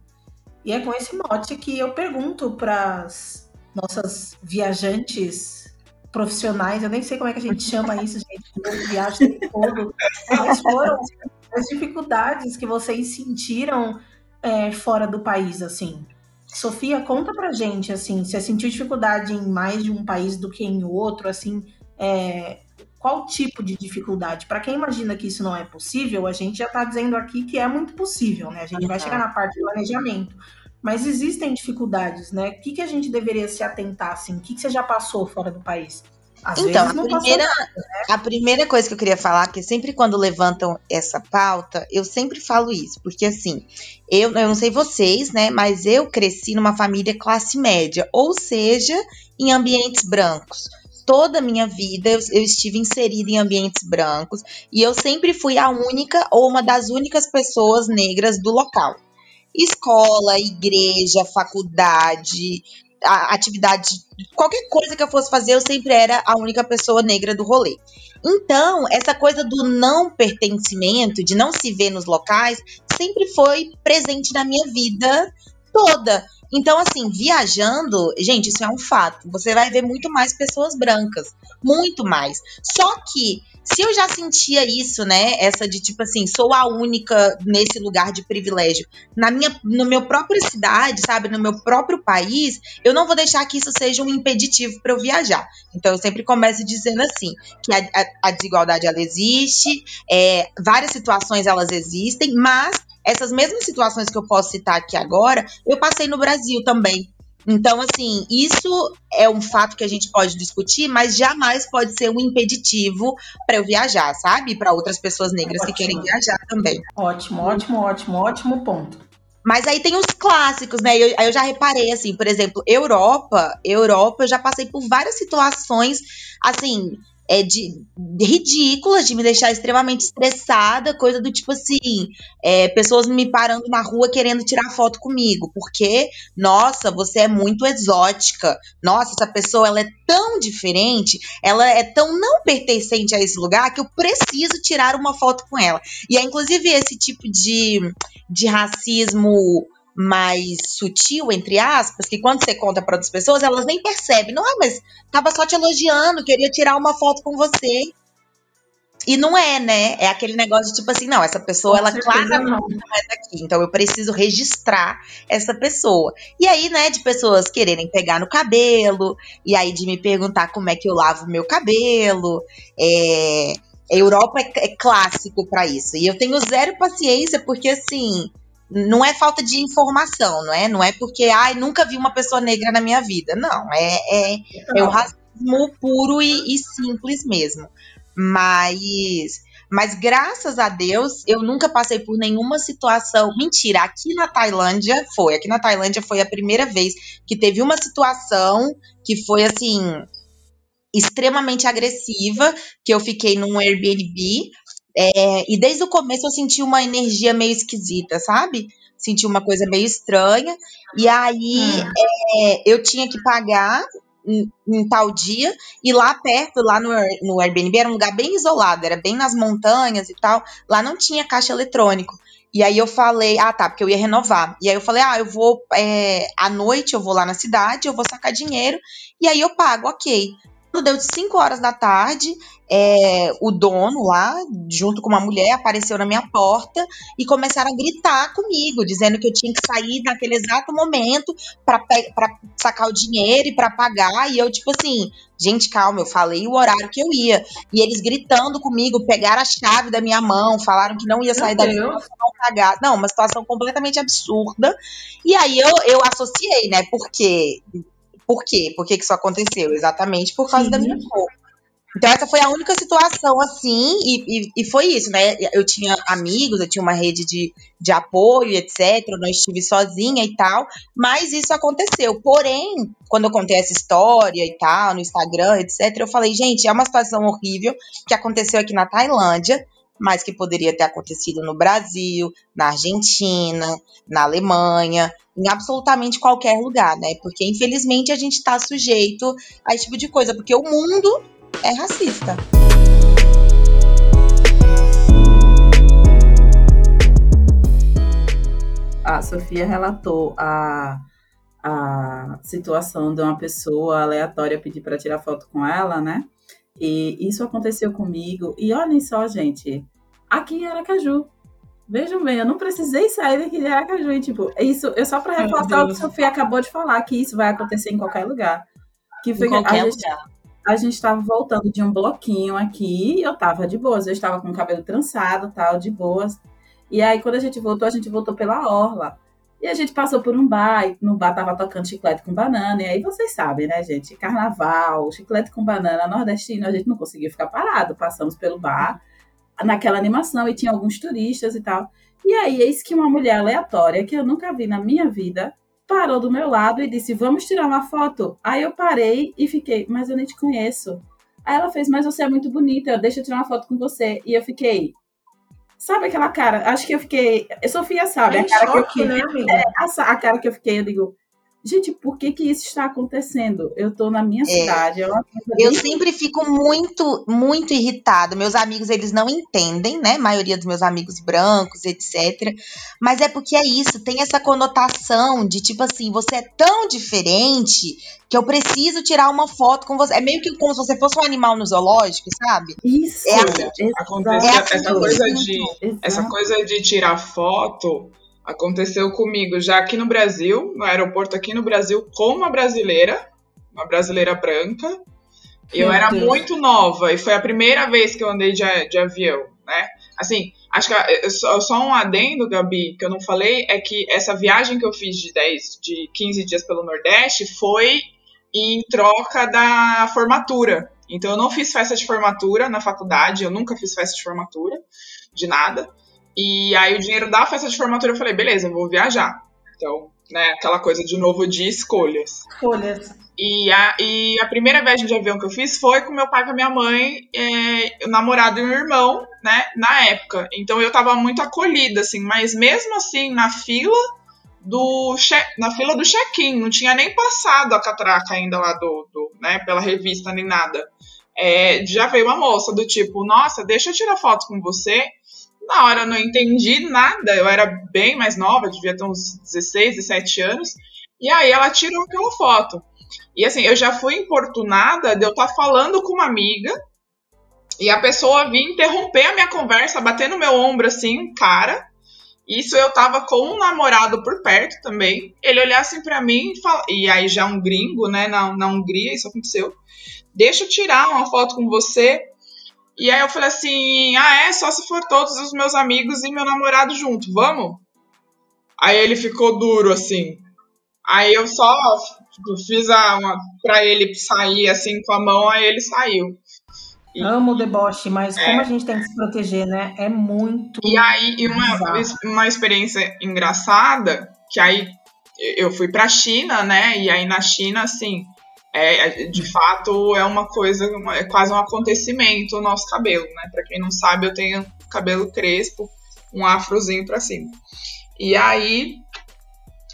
E é com esse mote que eu pergunto para as nossas viajantes profissionais, eu nem sei como é que a gente chama isso, gente, viagem todo. Quais foram as dificuldades que vocês sentiram é, fora do país, assim? Sofia, conta pra gente, assim, você sentiu dificuldade em mais de um país do que em outro, assim, é, qual tipo de dificuldade? Para quem imagina que isso não é possível, a gente já está dizendo aqui que é muito possível, né? A gente vai chegar na parte do planejamento. Mas existem dificuldades, né? O que, que a gente deveria se atentar, assim? O que, que você já passou fora do país? Às então, a primeira, nada, né? a primeira coisa que eu queria falar, que sempre quando levantam essa pauta, eu sempre falo isso, porque assim, eu, eu não sei vocês, né, mas eu cresci numa família classe média, ou seja, em ambientes brancos. Toda a minha vida eu, eu estive inserida em ambientes brancos e eu sempre fui a única ou uma das únicas pessoas negras do local escola, igreja, faculdade, a atividade, qualquer coisa que eu fosse fazer, eu sempre era a única pessoa negra do rolê. Então, essa coisa do não pertencimento, de não se ver nos locais, sempre foi presente na minha vida toda. Então, assim, viajando, gente, isso é um fato. Você vai ver muito mais pessoas brancas. Muito mais. Só que se eu já sentia isso, né? Essa de tipo assim, sou a única nesse lugar de privilégio. Na minha, no meu própria cidade, sabe? No meu próprio país, eu não vou deixar que isso seja um impeditivo para eu viajar. Então eu sempre começo dizendo assim, que a, a, a desigualdade ela existe, é, várias situações elas existem, mas essas mesmas situações que eu posso citar aqui agora, eu passei no Brasil também. Então, assim, isso é um fato que a gente pode discutir, mas jamais pode ser um impeditivo para eu viajar, sabe? Para outras pessoas negras ótimo. que querem viajar também. Ótimo, ótimo, ótimo, ótimo ponto. Mas aí tem os clássicos, né? Eu, aí eu já reparei, assim, por exemplo, Europa, Europa, eu já passei por várias situações, assim, é, de, de, ridículas, de me deixar extremamente estressada, coisa do tipo assim, é, pessoas me parando na rua querendo tirar foto comigo, porque, nossa, você é muito exótica, nossa, essa pessoa ela é tão diferente, ela é tão não pertencente a esse lugar que eu preciso tirar uma foto com ela. E é inclusive esse tipo de, de racismo mais sutil, entre aspas, que quando você conta para outras pessoas, elas nem percebem. Não, ah, mas tava só te elogiando, queria tirar uma foto com você. E não é, né? É aquele negócio de tipo assim, não, essa pessoa, com ela claramente não. não é daqui. Então eu preciso registrar essa pessoa. E aí, né, de pessoas quererem pegar no cabelo, e aí de me perguntar como é que eu lavo o meu cabelo. É, Europa é, é clássico para isso. E eu tenho zero paciência, porque assim não é falta de informação, não é? Não é porque, ai, nunca vi uma pessoa negra na minha vida. Não, é, é, é o racismo puro e, e, simples mesmo. Mas, mas graças a Deus, eu nunca passei por nenhuma situação. Mentira, aqui na Tailândia foi. Aqui na Tailândia foi a primeira vez que teve uma situação que foi assim extremamente agressiva, que eu fiquei num Airbnb é, e desde o começo eu senti uma energia meio esquisita, sabe? Senti uma coisa meio estranha. E aí hum. é, eu tinha que pagar em, em, tal dia, e lá perto, lá no, no Airbnb, era um lugar bem isolado, era bem nas montanhas e tal. Lá não tinha caixa eletrônico. E aí eu falei, ah, tá, porque eu ia renovar. E aí eu falei, ah, eu vou, é, à noite eu vou lá na cidade, eu vou sacar dinheiro, e aí eu pago, ok. Quando deu de 5 horas da tarde, é, o dono lá, junto com uma mulher, apareceu na minha porta e começaram a gritar comigo, dizendo que eu tinha que sair naquele exato momento para sacar o dinheiro e para pagar. E eu, tipo assim, gente, calma, eu falei o horário que eu ia. E eles gritando comigo, pegaram a chave da minha mão, falaram que não ia sair dali não pagar. Não, uma situação completamente absurda. E aí eu, eu associei, né? Porque por quê? Por que, que isso aconteceu? Exatamente por causa Sim. da minha cor. Então, essa foi a única situação assim, e, e, e, foi isso, né? Eu tinha amigos, eu tinha uma rede de, de apoio, etc. Eu não estive sozinha e tal, mas isso aconteceu. Porém, quando eu contei essa história e tal, no Instagram, etc., eu falei, gente, é uma situação horrível que aconteceu aqui na Tailândia mas que poderia ter acontecido no Brasil, na Argentina, na Alemanha, em absolutamente qualquer lugar, né? Porque infelizmente a gente está sujeito a esse tipo de coisa, porque o mundo é racista. A Sofia relatou a, a situação de uma pessoa aleatória pedir para tirar foto com ela, né? E isso aconteceu comigo. E olhem só, gente, aqui em Aracaju. Vejam bem, eu não precisei sair daqui de Aracaju. E, tipo, isso é só para reforçar o que a Sofia acabou de falar, que isso vai acontecer em qualquer lugar. Que foi em qualquer a gente, lugar. A gente estava voltando de um bloquinho aqui, eu tava de boas, eu estava com o cabelo trançado, tal, de boas. E aí, quando a gente voltou, a gente voltou pela orla. E a gente passou por um bar, e no bar tava tocando chiclete com banana, e aí vocês sabem, né, gente? Carnaval, chiclete com banana, nordestino, a gente não conseguiu ficar parado. Passamos pelo bar, naquela animação, e tinha alguns turistas e tal. E aí, eis que uma mulher aleatória, que eu nunca vi na minha vida, parou do meu lado e disse: Vamos tirar uma foto. Aí eu parei e fiquei, mas eu nem te conheço. Aí ela fez, mas você é muito bonita, deixa eu tirar uma foto com você. E eu fiquei, Sabe aquela cara? Acho que eu fiquei. Sofia sabe, é a cara choque, que eu fiquei. Né, é, a, a, cara que eu fiquei, eu digo, Gente, por que que isso está acontecendo? Eu estou na minha é. cidade. É eu bem... sempre fico muito, muito irritada. Meus amigos, eles não entendem, né? A maioria dos meus amigos brancos, etc. Mas é porque é isso, tem essa conotação de tipo assim, você é tão diferente que eu preciso tirar uma foto com você. É meio que como se você fosse um animal no zoológico, sabe? Isso. É assim, acontece é essa coisa de essa coisa de tirar foto Aconteceu comigo já aqui no Brasil, no aeroporto aqui no Brasil, com uma brasileira, uma brasileira branca. Eu era Deus. muito nova e foi a primeira vez que eu andei de, de avião, né? Assim, acho que só, só, um adendo, Gabi, que eu não falei, é que essa viagem que eu fiz de 10, de 15 dias pelo Nordeste foi em troca da formatura. Então eu não fiz festa de formatura na faculdade, eu nunca fiz festa de formatura, de nada. E aí o dinheiro da festa de formatura eu falei, beleza, eu vou viajar. Então, né? Aquela coisa de novo de escolhas. Escolhas. E a, e a primeira viagem de avião que eu fiz foi com meu pai e com a minha mãe, é, o namorado e o irmão, né, na época. Então eu tava muito acolhida, assim, mas mesmo assim, na fila do na fila do check-in, não tinha nem passado a catraca ainda lá do, do né, pela revista nem nada. É, já veio uma moça do tipo, nossa, deixa eu tirar foto com você. Na hora eu não entendi nada, eu era bem mais nova, devia ter uns 16, 17 anos. E aí ela tirou aquela foto. E assim, eu já fui importunada de eu estar tá falando com uma amiga e a pessoa vir interromper a minha conversa, bater no meu ombro assim, cara. Isso eu tava com um namorado por perto também. Ele olhar assim para mim e fala, e aí já um gringo, né, na, na Hungria, isso aconteceu. Deixa eu tirar uma foto com você. E aí eu falei assim: "Ah, é, só se for todos os meus amigos e meu namorado junto, vamos?" Aí ele ficou duro assim. Aí eu só Tipo, fiz a, uma, pra ele sair assim com a mão, aí ele saiu. E, Amo o deboche, mas é, como a gente tem que se proteger, né? É muito. E aí, e uma, uma experiência engraçada, que aí eu fui pra China, né? E aí na China, assim, é, de fato é uma coisa, é quase um acontecimento o nosso cabelo, né? Pra quem não sabe, eu tenho cabelo crespo, um afrozinho pra cima. E aí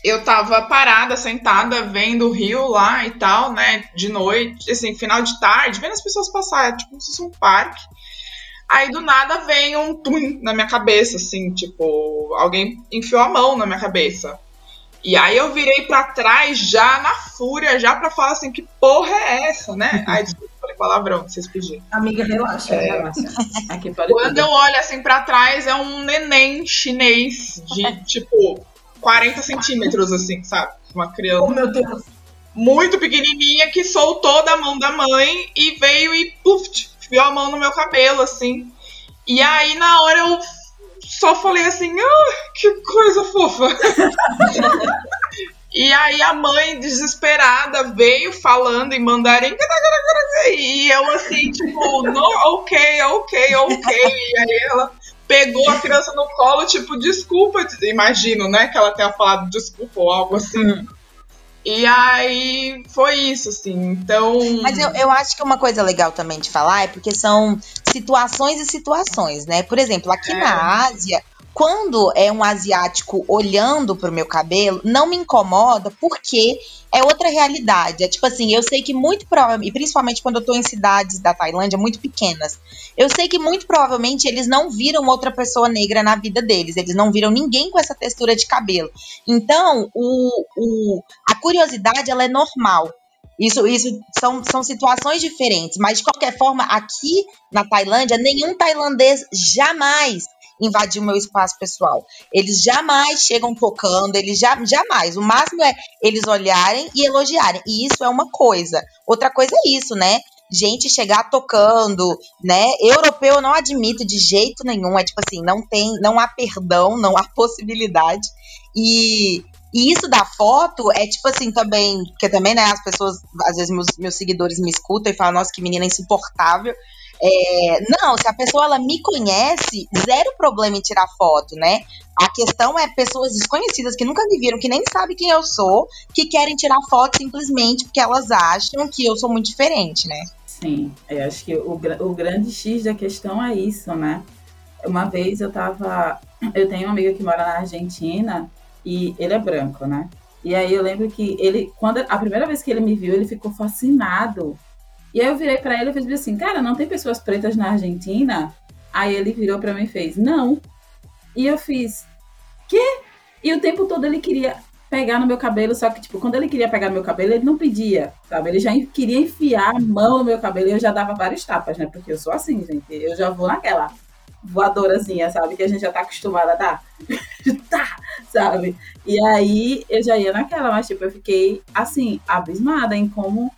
eu tava parada, sentada, vendo o rio lá e tal, né? De noite, assim, final de tarde, vendo as pessoas passarem, tipo, como se fosse um parque. Aí do nada vem um tum na minha cabeça, assim, tipo, alguém enfiou a mão na minha cabeça. E aí eu virei para trás já na fúria, já para falar assim, que porra é essa, né? Aí desculpa, falei palavrão, vocês pediram. Amiga, relaxa, é. relaxa. Aqui Quando eu olho assim para trás, é um neném chinês de, tipo, 40 centímetros, assim, sabe? Uma criança. Oh, meu Deus. Muito pequenininha que soltou da mão da mãe e veio e puf, viu a mão no meu cabelo, assim. E aí, na hora, eu só falei assim: ah, que coisa fofa. e aí, a mãe, desesperada, veio falando em mandarim. E eu, assim, tipo, no, ok, ok, ok. E aí, ela pegou a criança no colo, tipo, desculpa, imagino, né? Que ela tenha falado desculpa ou algo assim. Hum. E aí foi isso, assim. Então. Mas eu, eu acho que uma coisa legal também de falar é porque são situações e situações, né? Por exemplo, aqui é. na Ásia, quando é um asiático olhando pro meu cabelo, não me incomoda porque é outra realidade. É tipo assim, eu sei que muito provavelmente, e principalmente quando eu tô em cidades da Tailândia muito pequenas, eu sei que muito provavelmente eles não viram outra pessoa negra na vida deles, eles não viram ninguém com essa textura de cabelo. Então, o, o, a curiosidade ela é normal. Isso, isso são, são situações diferentes, mas de qualquer forma, aqui na Tailândia, nenhum tailandês jamais invadir o meu espaço pessoal. Eles jamais chegam tocando, eles já, jamais. O máximo é eles olharem e elogiarem. E isso é uma coisa. Outra coisa é isso, né? Gente chegar tocando, né? Europeu eu não admito de jeito nenhum. É tipo assim, não tem, não há perdão, não há possibilidade. E, e isso da foto é tipo assim também, porque também, né, as pessoas, às vezes meus, meus seguidores me escutam e falam, nossa, que menina insuportável. É, não, se a pessoa ela me conhece, zero problema em tirar foto, né? A questão é pessoas desconhecidas que nunca me viram, que nem sabem quem eu sou, que querem tirar foto simplesmente porque elas acham que eu sou muito diferente, né? Sim, eu acho que o, o grande X da questão é isso, né? Uma vez eu tava. Eu tenho uma amiga que mora na Argentina e ele é branco, né? E aí eu lembro que ele, quando a primeira vez que ele me viu, ele ficou fascinado e aí eu virei para ele e fiz assim, cara, não tem pessoas pretas na Argentina? Aí ele virou para mim e fez, não. E eu fiz, quê? E o tempo todo ele queria pegar no meu cabelo, só que, tipo, quando ele queria pegar no meu cabelo, ele não pedia, sabe? Ele já queria enfiar a mão no meu cabelo e eu já dava várias tapas, né? Porque eu sou assim, gente. Eu já vou naquela voadorazinha, sabe? Que a gente já tá acostumada a dar. tá, sabe? E aí eu já ia naquela, mas, tipo, eu fiquei, assim, abismada em como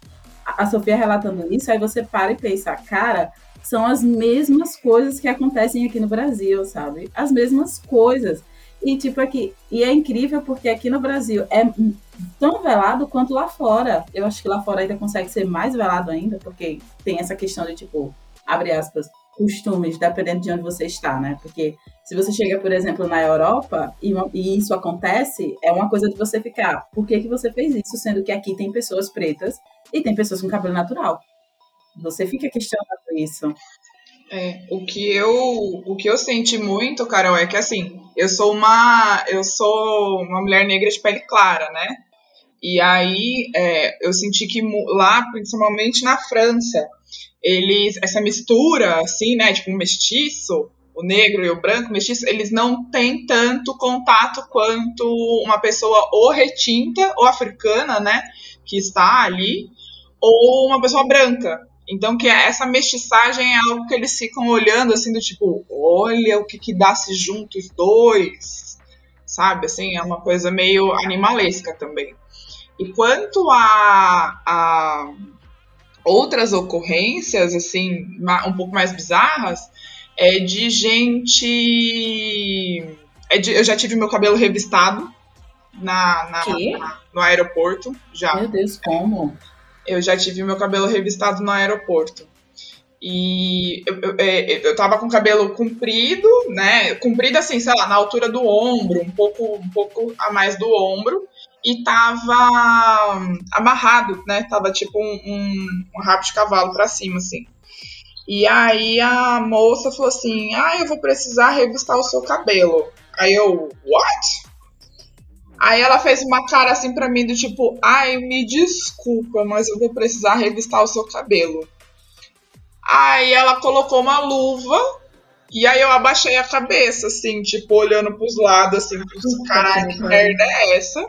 a Sofia relatando isso, aí você para e pensa, cara, são as mesmas coisas que acontecem aqui no Brasil, sabe? As mesmas coisas. E tipo aqui, e é incrível porque aqui no Brasil é tão velado quanto lá fora. Eu acho que lá fora ainda consegue ser mais velado ainda, porque tem essa questão de tipo, abre aspas, costumes, dependendo de onde você está, né? Porque se você chega, por exemplo, na Europa e, e, isso acontece, é uma coisa de você ficar, por que, que você fez isso? Sendo que aqui tem pessoas pretas e tem pessoas com cabelo natural. Você fica questionando isso. É, o que eu o que eu senti muito, Carol, é que assim, eu sou uma eu sou uma mulher negra de pele clara, né? E aí é, eu senti que lá, principalmente na França, eles essa mistura assim, né, tipo um mestiço, o negro e o branco mestiço, eles não têm tanto contato quanto uma pessoa ou retinta ou africana, né, que está ali, ou uma pessoa branca. Então, que essa mestiçagem é algo que eles ficam olhando assim, do tipo, olha o que, que dá se junto os dois, sabe? Assim, é uma coisa meio animalesca também. E quanto a, a outras ocorrências, assim, um pouco mais bizarras, é de gente. É de, eu já tive meu cabelo revistado na, na, na, no aeroporto. Já. Meu Deus, como? eu já tive meu cabelo revistado no aeroporto. E eu, eu, é, eu tava com o cabelo comprido, né? Comprido assim, sei lá, na altura do ombro, um pouco, um pouco a mais do ombro, e tava amarrado, né? Tava tipo um, um, um rabo de cavalo para cima, assim. E aí a moça falou assim: Ah, eu vou precisar revistar o seu cabelo. Aí eu, what? Aí ela fez uma cara assim para mim do tipo, ai, me desculpa, mas eu vou precisar revistar o seu cabelo. Aí ela colocou uma luva e aí eu abaixei a cabeça, assim, tipo, olhando pros lados, assim, pros caralho, que merda é essa?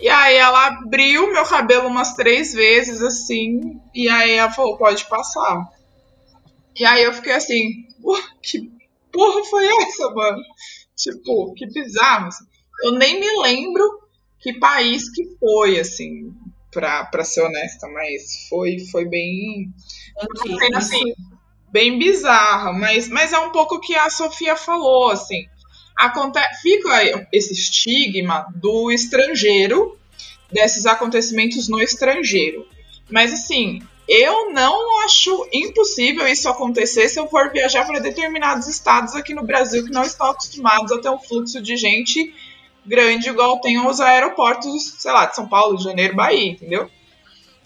E aí ela abriu meu cabelo umas três vezes, assim, e aí ela falou, pode passar. E aí eu fiquei assim, que porra foi essa, mano? Tipo, que bizarro. Assim. Eu nem me lembro que país que foi, assim, pra, pra ser honesta, mas foi, foi bem. Assim, bem bizarra, mas, mas é um pouco o que a Sofia falou, assim. Acontece, fica esse estigma do estrangeiro, desses acontecimentos no estrangeiro. Mas assim, eu não acho impossível isso acontecer se eu for viajar para determinados estados aqui no Brasil que não estão acostumados a ter um fluxo de gente grande igual tem os aeroportos, sei lá, de São Paulo, de Janeiro, Bahia, entendeu?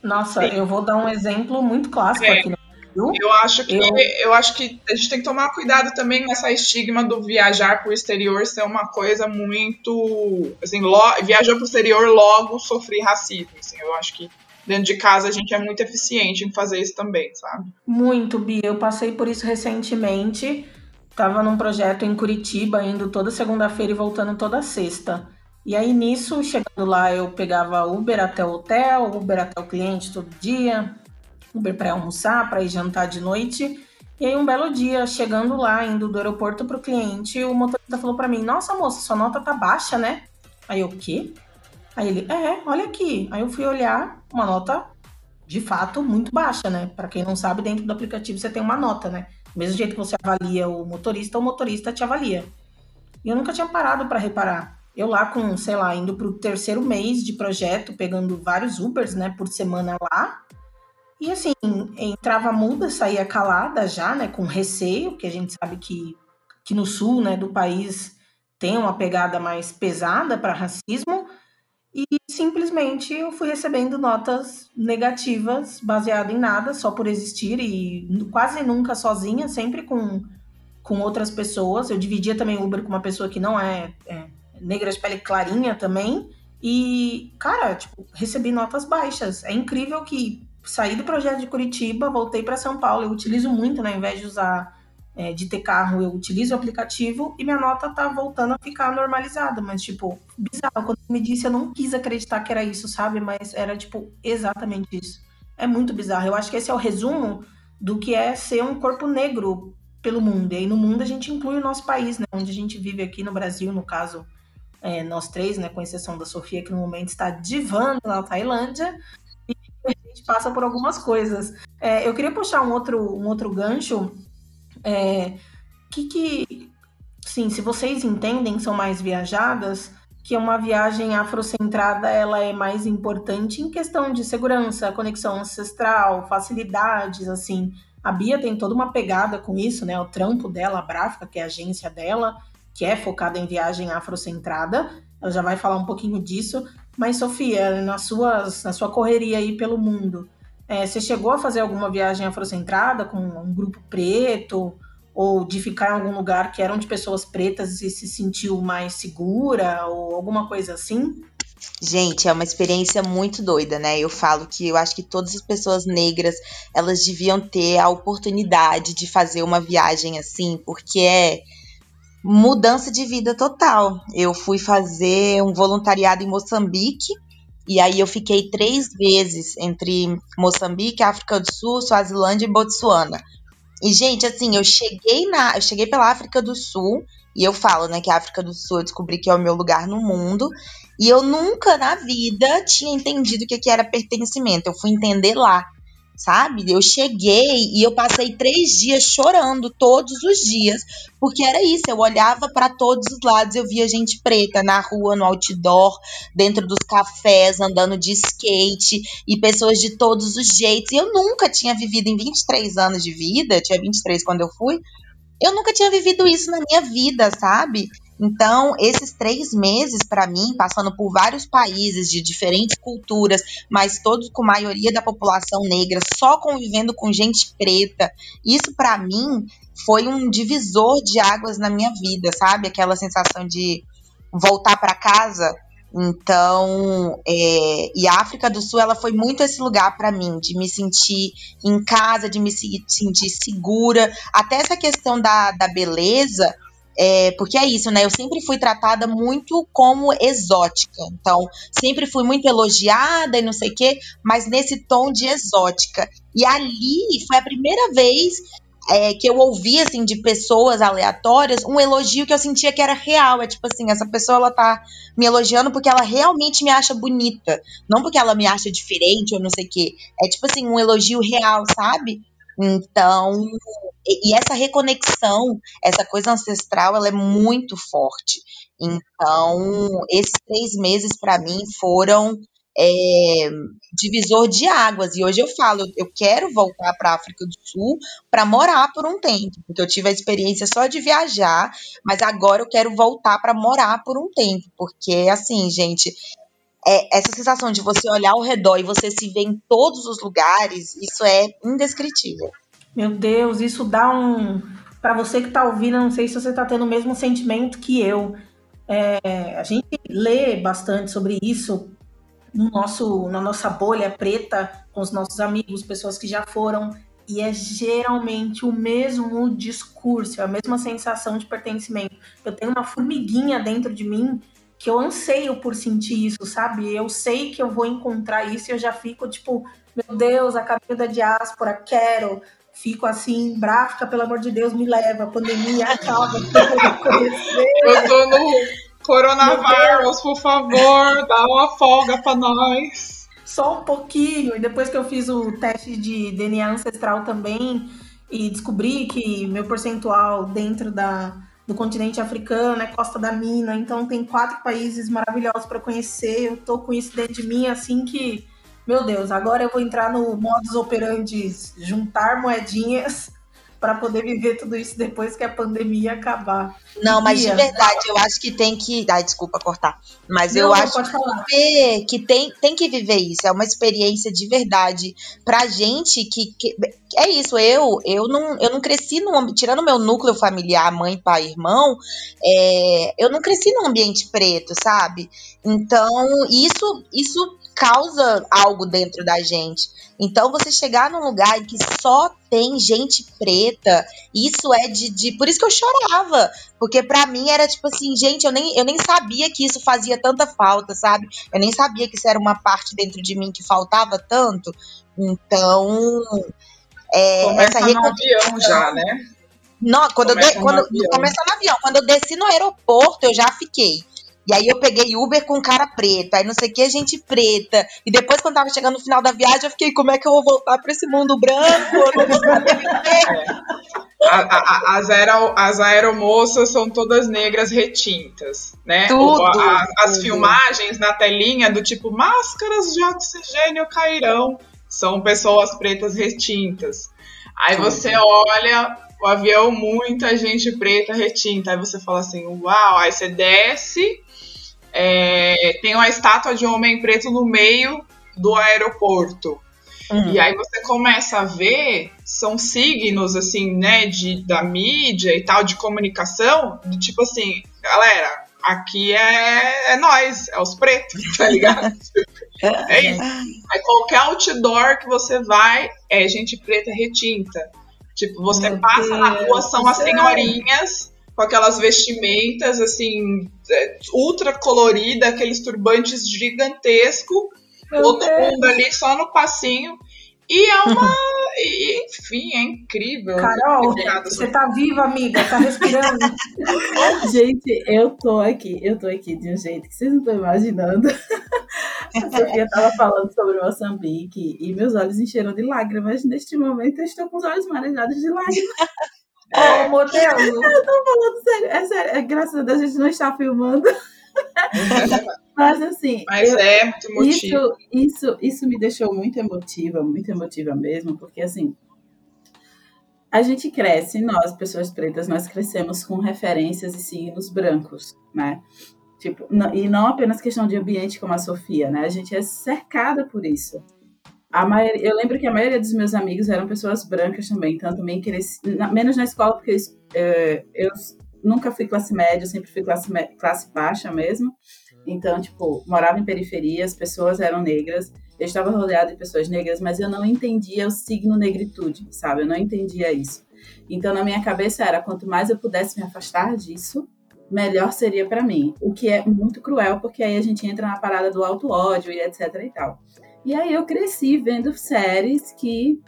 Nossa, Sim. eu vou dar um exemplo muito clássico é. aqui no Eu acho que eu... eu... acho que a gente tem que tomar cuidado também nessa estigma do viajar para o exterior ser uma coisa muito assim, lo... viajou para o exterior logo sofri racismo, assim. Eu acho que dentro de casa a gente é muito eficiente em fazer isso também, sabe? Muito, Bia. Eu passei por isso recentemente. Tava num projeto em Curitiba, indo toda segunda-feira e voltando toda sexta. E aí nisso, chegando lá, eu pegava Uber até o hotel, Uber até o cliente todo dia, Uber para almoçar, para ir jantar de noite. E aí um belo dia, chegando lá, indo do aeroporto pro cliente, o motorista falou para mim: "Nossa, moça, sua nota tá baixa, né?" Aí eu, o quê? Aí ele: "É, olha aqui". Aí eu fui olhar, uma nota de fato muito baixa, né? Para quem não sabe, dentro do aplicativo você tem uma nota, né? Do mesmo jeito que você avalia o motorista, o motorista te avalia. E eu nunca tinha parado para reparar. Eu lá com, sei lá, indo para o terceiro mês de projeto, pegando vários Ubers, né, por semana lá. E assim, entrava muda, saía calada já, né, com receio, que a gente sabe que, que no sul, né, do país tem uma pegada mais pesada para racismo. E simplesmente eu fui recebendo notas negativas baseado em nada, só por existir e quase nunca sozinha, sempre com, com outras pessoas. Eu dividia também Uber com uma pessoa que não é, é negra de pele clarinha também. E, cara, tipo, recebi notas baixas. É incrível que saí do projeto de Curitiba, voltei para São Paulo. Eu utilizo muito, né, ao invés de usar é, de ter carro, eu utilizo o aplicativo e minha nota tá voltando a ficar normalizada. Mas, tipo, bizarro. Quando me disse, eu não quis acreditar que era isso, sabe? Mas era, tipo, exatamente isso. É muito bizarro. Eu acho que esse é o resumo do que é ser um corpo negro pelo mundo. E aí no mundo a gente inclui o nosso país, né? Onde a gente vive aqui no Brasil, no caso, é, nós três, né? Com exceção da Sofia, que no momento está divando na Tailândia. Passa por algumas coisas. É, eu queria puxar um outro, um outro gancho é, que que, sim, se vocês entendem, são mais viajadas, que uma viagem afrocentrada ela é mais importante em questão de segurança, conexão ancestral, facilidades, assim, A Bia tem toda uma pegada com isso, né? O trampo dela, a Bráfica, que é a agência dela, que é focada em viagem afrocentrada. Ela já vai falar um pouquinho disso. Mas, Sofia, nas suas, na sua correria aí pelo mundo, é, você chegou a fazer alguma viagem afrocentrada com um grupo preto? Ou de ficar em algum lugar que eram de pessoas pretas e se sentiu mais segura? Ou alguma coisa assim? Gente, é uma experiência muito doida, né? Eu falo que eu acho que todas as pessoas negras, elas deviam ter a oportunidade de fazer uma viagem assim, porque é mudança de vida total. Eu fui fazer um voluntariado em Moçambique, e aí eu fiquei três vezes entre Moçambique, África do Sul, Suazilândia e Botsuana. E, gente, assim, eu cheguei na. Eu cheguei pela África do Sul, e eu falo, né, que a África do Sul eu descobri que é o meu lugar no mundo. E eu nunca na vida tinha entendido o que, era pertencimento. Eu fui entender lá, sabe? Eu cheguei e eu passei três dias chorando todos os dias, porque era isso. Eu olhava para todos os lados, eu via gente preta na rua, no outdoor, dentro dos cafés, andando de skate e pessoas de todos os jeitos. E eu nunca tinha vivido em 23 anos de vida, tinha 23 quando eu fui. Eu nunca tinha vivido isso na minha vida, sabe? Então, esses três meses, para mim, passando por vários países de diferentes culturas, mas todos com maioria da população negra, só convivendo com gente preta, isso para mim foi um divisor de águas na minha vida, sabe? Aquela sensação de voltar para casa. Então, é, e a África do Sul, ela foi muito esse lugar para mim, de me sentir em casa, de me sentir segura. Até essa questão da, da beleza, é, porque é isso, né? Eu sempre fui tratada muito como exótica. Então, sempre fui muito elogiada e não sei o quê, mas nesse tom de exótica. E ali foi a primeira vez é, que eu ouvi, assim, de pessoas aleatórias, um elogio que eu sentia que era real. É tipo assim, essa pessoa, ela tá me elogiando porque ela realmente me acha bonita. Não porque ela me acha diferente ou não sei o quê. É tipo assim, um elogio real, sabe? Então, e, e essa reconexão, essa coisa ancestral, ela é muito forte. Então, esses três meses para mim foram é, divisor de águas. E hoje eu falo, eu quero voltar para a África do Sul para morar por um tempo, porque eu tive a experiência só de viajar, mas agora eu quero voltar para morar por um tempo, porque assim, gente, é, essa sensação de você olhar ao redor e você se ver em todos os lugares, isso é indescritível. Meu Deus, isso dá um. Para você que está ouvindo, não sei se você está tendo o mesmo sentimento que eu. É, a gente lê bastante sobre isso no nosso, na nossa bolha preta, com os nossos amigos, pessoas que já foram, e é geralmente o mesmo discurso, a mesma sensação de pertencimento. Eu tenho uma formiguinha dentro de mim que eu anseio por sentir isso, sabe? Eu sei que eu vou encontrar isso e eu já fico tipo, meu Deus, a caminho da diáspora, quero. Fico assim, bráfica, pelo amor de Deus, me leva. A pandemia acaba, eu tô no coronavírus, por favor, dá uma folga pra nós. Só um pouquinho. E depois que eu fiz o teste de DNA ancestral também e descobri que meu percentual dentro da, do continente africano, é Costa da Mina, então tem quatro países maravilhosos para conhecer. Eu tô com isso dentro de mim, assim que, meu Deus, agora eu vou entrar no modus operandi, juntar moedinhas para poder viver tudo isso depois que a pandemia acabar. Não, mas de verdade, eu acho que tem que. Ai, desculpa cortar. Mas não, eu acho que, que tem, tem que viver isso. É uma experiência de verdade. Pra gente que. que é isso, eu eu não, eu não cresci no Tirando meu núcleo familiar, mãe, pai, irmão, é, eu não cresci num ambiente preto, sabe? Então, isso, isso causa algo dentro da gente. Então, você chegar num lugar em que só tem gente preta, isso é de, de. Por isso que eu chorava. Porque para mim era tipo assim, gente, eu nem, eu nem sabia que isso fazia tanta falta, sabe? Eu nem sabia que isso era uma parte dentro de mim que faltava tanto. Então. É, Começa essa no avião já, né? Não, quando começa eu de, quando, no começa no avião. Quando eu desci no aeroporto, eu já fiquei. E aí eu peguei Uber com cara preta, aí não sei o que, gente preta. E depois, quando tava chegando no final da viagem, eu fiquei, como é que eu vou voltar para esse mundo branco? Eu não vou saber viver. A, a, as, aero, as aeromoças são todas negras retintas, né? Tudo, a, as tudo. filmagens na telinha do tipo máscaras de oxigênio cairão são pessoas pretas retintas. Aí você olha o avião, muita gente preta retinta. Aí você fala assim, uau, aí você desce, é, tem uma estátua de um homem preto no meio do aeroporto. Uhum. E aí você começa a ver, são signos, assim, né, de, da mídia e tal, de comunicação, do tipo assim, galera, aqui é, é nós, é os pretos, tá ligado? é isso. Aí qualquer outdoor que você vai, é gente preta retinta. Tipo, você Meu passa Deus na rua, são as senhorinhas com aquelas vestimentas, assim, é, ultra colorida, aqueles turbantes gigantescos, todo Deus. mundo ali só no passinho. E é uma. enfim, é incrível. Carol, você tá viva, amiga, tá respirando. Gente, eu tô aqui, eu tô aqui de um jeito que vocês não estão imaginando. A Sofia tava falando sobre Moçambique e meus olhos encheram de lágrimas. Neste momento, eu estou com os olhos marejados de lágrimas. Oh, meu Deus! Eu tô falando sério, é sério, é, graças a Deus a gente não está filmando. Mas assim. Mas é muito emotivo. Isso, isso, isso me deixou muito emotiva, muito emotiva mesmo, porque assim. A gente cresce, nós, pessoas pretas, nós crescemos com referências e signos brancos, né? Tipo, não, e não apenas questão de ambiente como a Sofia, né? A gente é cercada por isso. A maioria, eu lembro que a maioria dos meus amigos eram pessoas brancas também, então também cresci, na, menos na escola, porque eu, eu nunca fui classe média, sempre fui classe, classe baixa mesmo. Então, tipo, morava em periferia, as pessoas eram negras, eu estava rodeada de pessoas negras, mas eu não entendia o signo negritude, sabe? Eu não entendia isso. Então, na minha cabeça era, quanto mais eu pudesse me afastar disso, melhor seria para mim. O que é muito cruel, porque aí a gente entra na parada do auto ódio e etc e tal. E aí eu cresci vendo séries que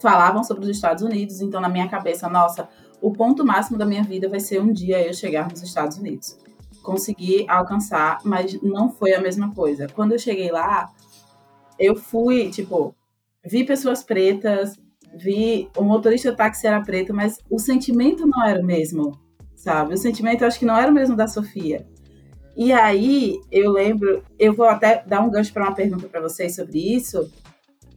falavam sobre os Estados Unidos, então na minha cabeça, nossa, o ponto máximo da minha vida vai ser um dia eu chegar nos Estados Unidos. Consegui alcançar, mas não foi a mesma coisa. Quando eu cheguei lá, eu fui, tipo, vi pessoas pretas, vi o motorista do táxi era preto, mas o sentimento não era o mesmo, sabe? O sentimento eu acho que não era o mesmo da Sofia. E aí eu lembro, eu vou até dar um gancho para uma pergunta para vocês sobre isso.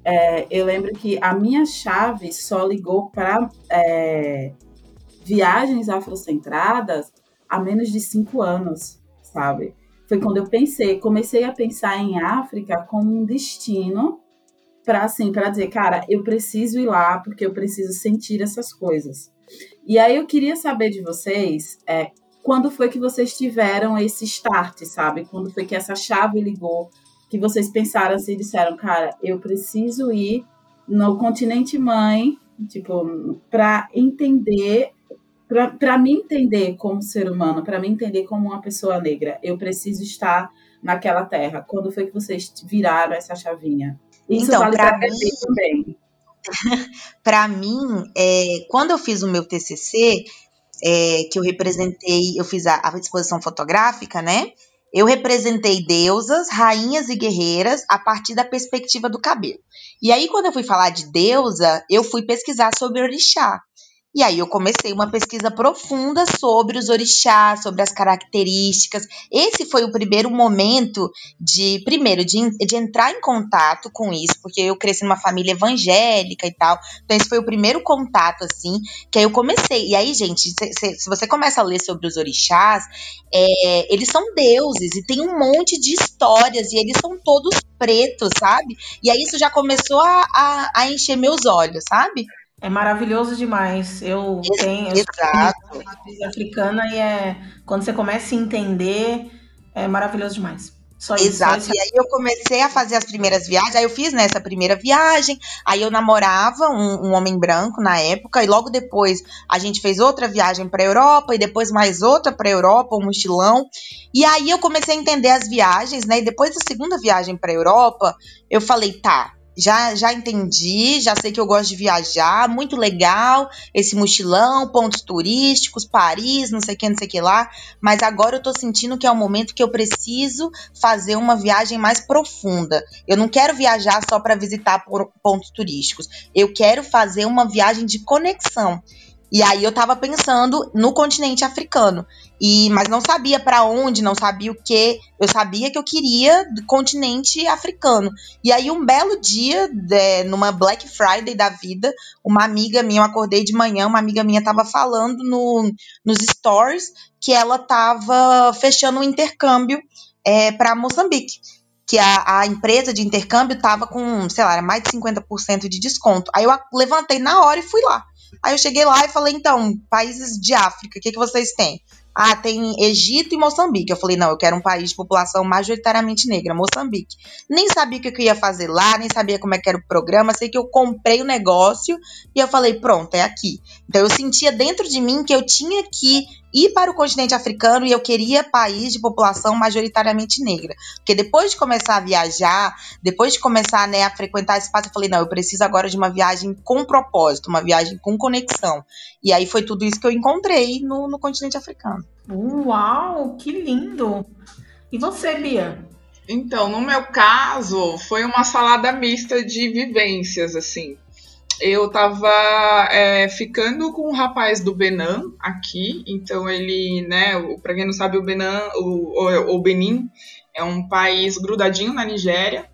É, eu lembro que a minha chave só ligou para é, viagens afrocentradas há menos de cinco anos, sabe? Foi quando eu pensei, comecei a pensar em África como um destino para assim, para dizer, cara, eu preciso ir lá porque eu preciso sentir essas coisas. E aí eu queria saber de vocês, é, quando foi que vocês tiveram esse start, sabe? Quando foi que essa chave ligou, que vocês pensaram assim, disseram, cara, eu preciso ir no continente mãe, tipo, para entender para me entender como ser humano, para me entender como uma pessoa negra, eu preciso estar naquela terra. Quando foi que vocês viraram essa chavinha? Isso então, vale para mim também. para mim, é, quando eu fiz o meu TCC, é, que eu representei, eu fiz a, a exposição fotográfica, né? Eu representei deusas, rainhas e guerreiras a partir da perspectiva do cabelo. E aí, quando eu fui falar de deusa, eu fui pesquisar sobre orixá. E aí eu comecei uma pesquisa profunda sobre os orixás, sobre as características. Esse foi o primeiro momento de, primeiro, de, de entrar em contato com isso, porque eu cresci numa família evangélica e tal. Então esse foi o primeiro contato, assim, que aí eu comecei. E aí, gente, se, se, se você começa a ler sobre os orixás, é, eles são deuses e tem um monte de histórias e eles são todos pretos, sabe? E aí isso já começou a, a, a encher meus olhos, sabe? É maravilhoso demais. Eu tenho eu Exato. africana e é quando você começa a entender, é maravilhoso demais. Só isso, Exato. Só isso. E aí eu comecei a fazer as primeiras viagens. Aí eu fiz nessa né, primeira viagem. Aí eu namorava um, um, homem branco na época. E logo depois a gente fez outra viagem para Europa. E depois mais outra para Europa, um mochilão. E aí eu comecei a entender as viagens, né? E depois da segunda viagem para Europa, eu falei, tá, já, já entendi, já sei que eu gosto de viajar, muito legal esse mochilão, pontos turísticos, Paris, não sei o que, não sei o que lá, mas agora eu tô sentindo que é o momento que eu preciso fazer uma viagem mais profunda. Eu não quero viajar só para visitar pontos turísticos, eu quero fazer uma viagem de conexão. E aí eu tava pensando no continente africano. E, mas não sabia para onde, não sabia o que. Eu sabia que eu queria do continente africano. E aí, um belo dia, de, numa Black Friday da vida, uma amiga minha, eu acordei de manhã, uma amiga minha tava falando no, nos stores que ela tava fechando um intercâmbio é, para Moçambique que a, a, empresa de intercâmbio tava com, sei lá, mais de 50% de desconto. Aí eu levantei na hora e fui lá. Aí eu cheguei lá e falei, então, países de África, o que, que vocês têm? Ah, tem Egito e Moçambique. Eu falei, não, eu quero um país de população majoritariamente negra, Moçambique. Nem sabia o que eu ia fazer lá, nem sabia como é que era o programa, sei que eu comprei o negócio e eu falei, pronto, é aqui. Então eu sentia dentro de mim que eu tinha que ir para o continente africano e eu queria país de população majoritariamente negra. Porque depois de começar a viajar, depois de começar né, a frequentar espaço, eu falei, não, eu preciso agora de uma viagem com propósito, uma viagem com conexão. E aí foi tudo isso que eu encontrei no, no continente africano. Uau, que lindo! E você, Bia? Então, no meu caso, foi uma salada mista de vivências, assim eu tava é, ficando com um rapaz do Benin aqui, então ele, né, para quem não sabe, o Benin, o, o Benin é um país grudadinho na Nigéria.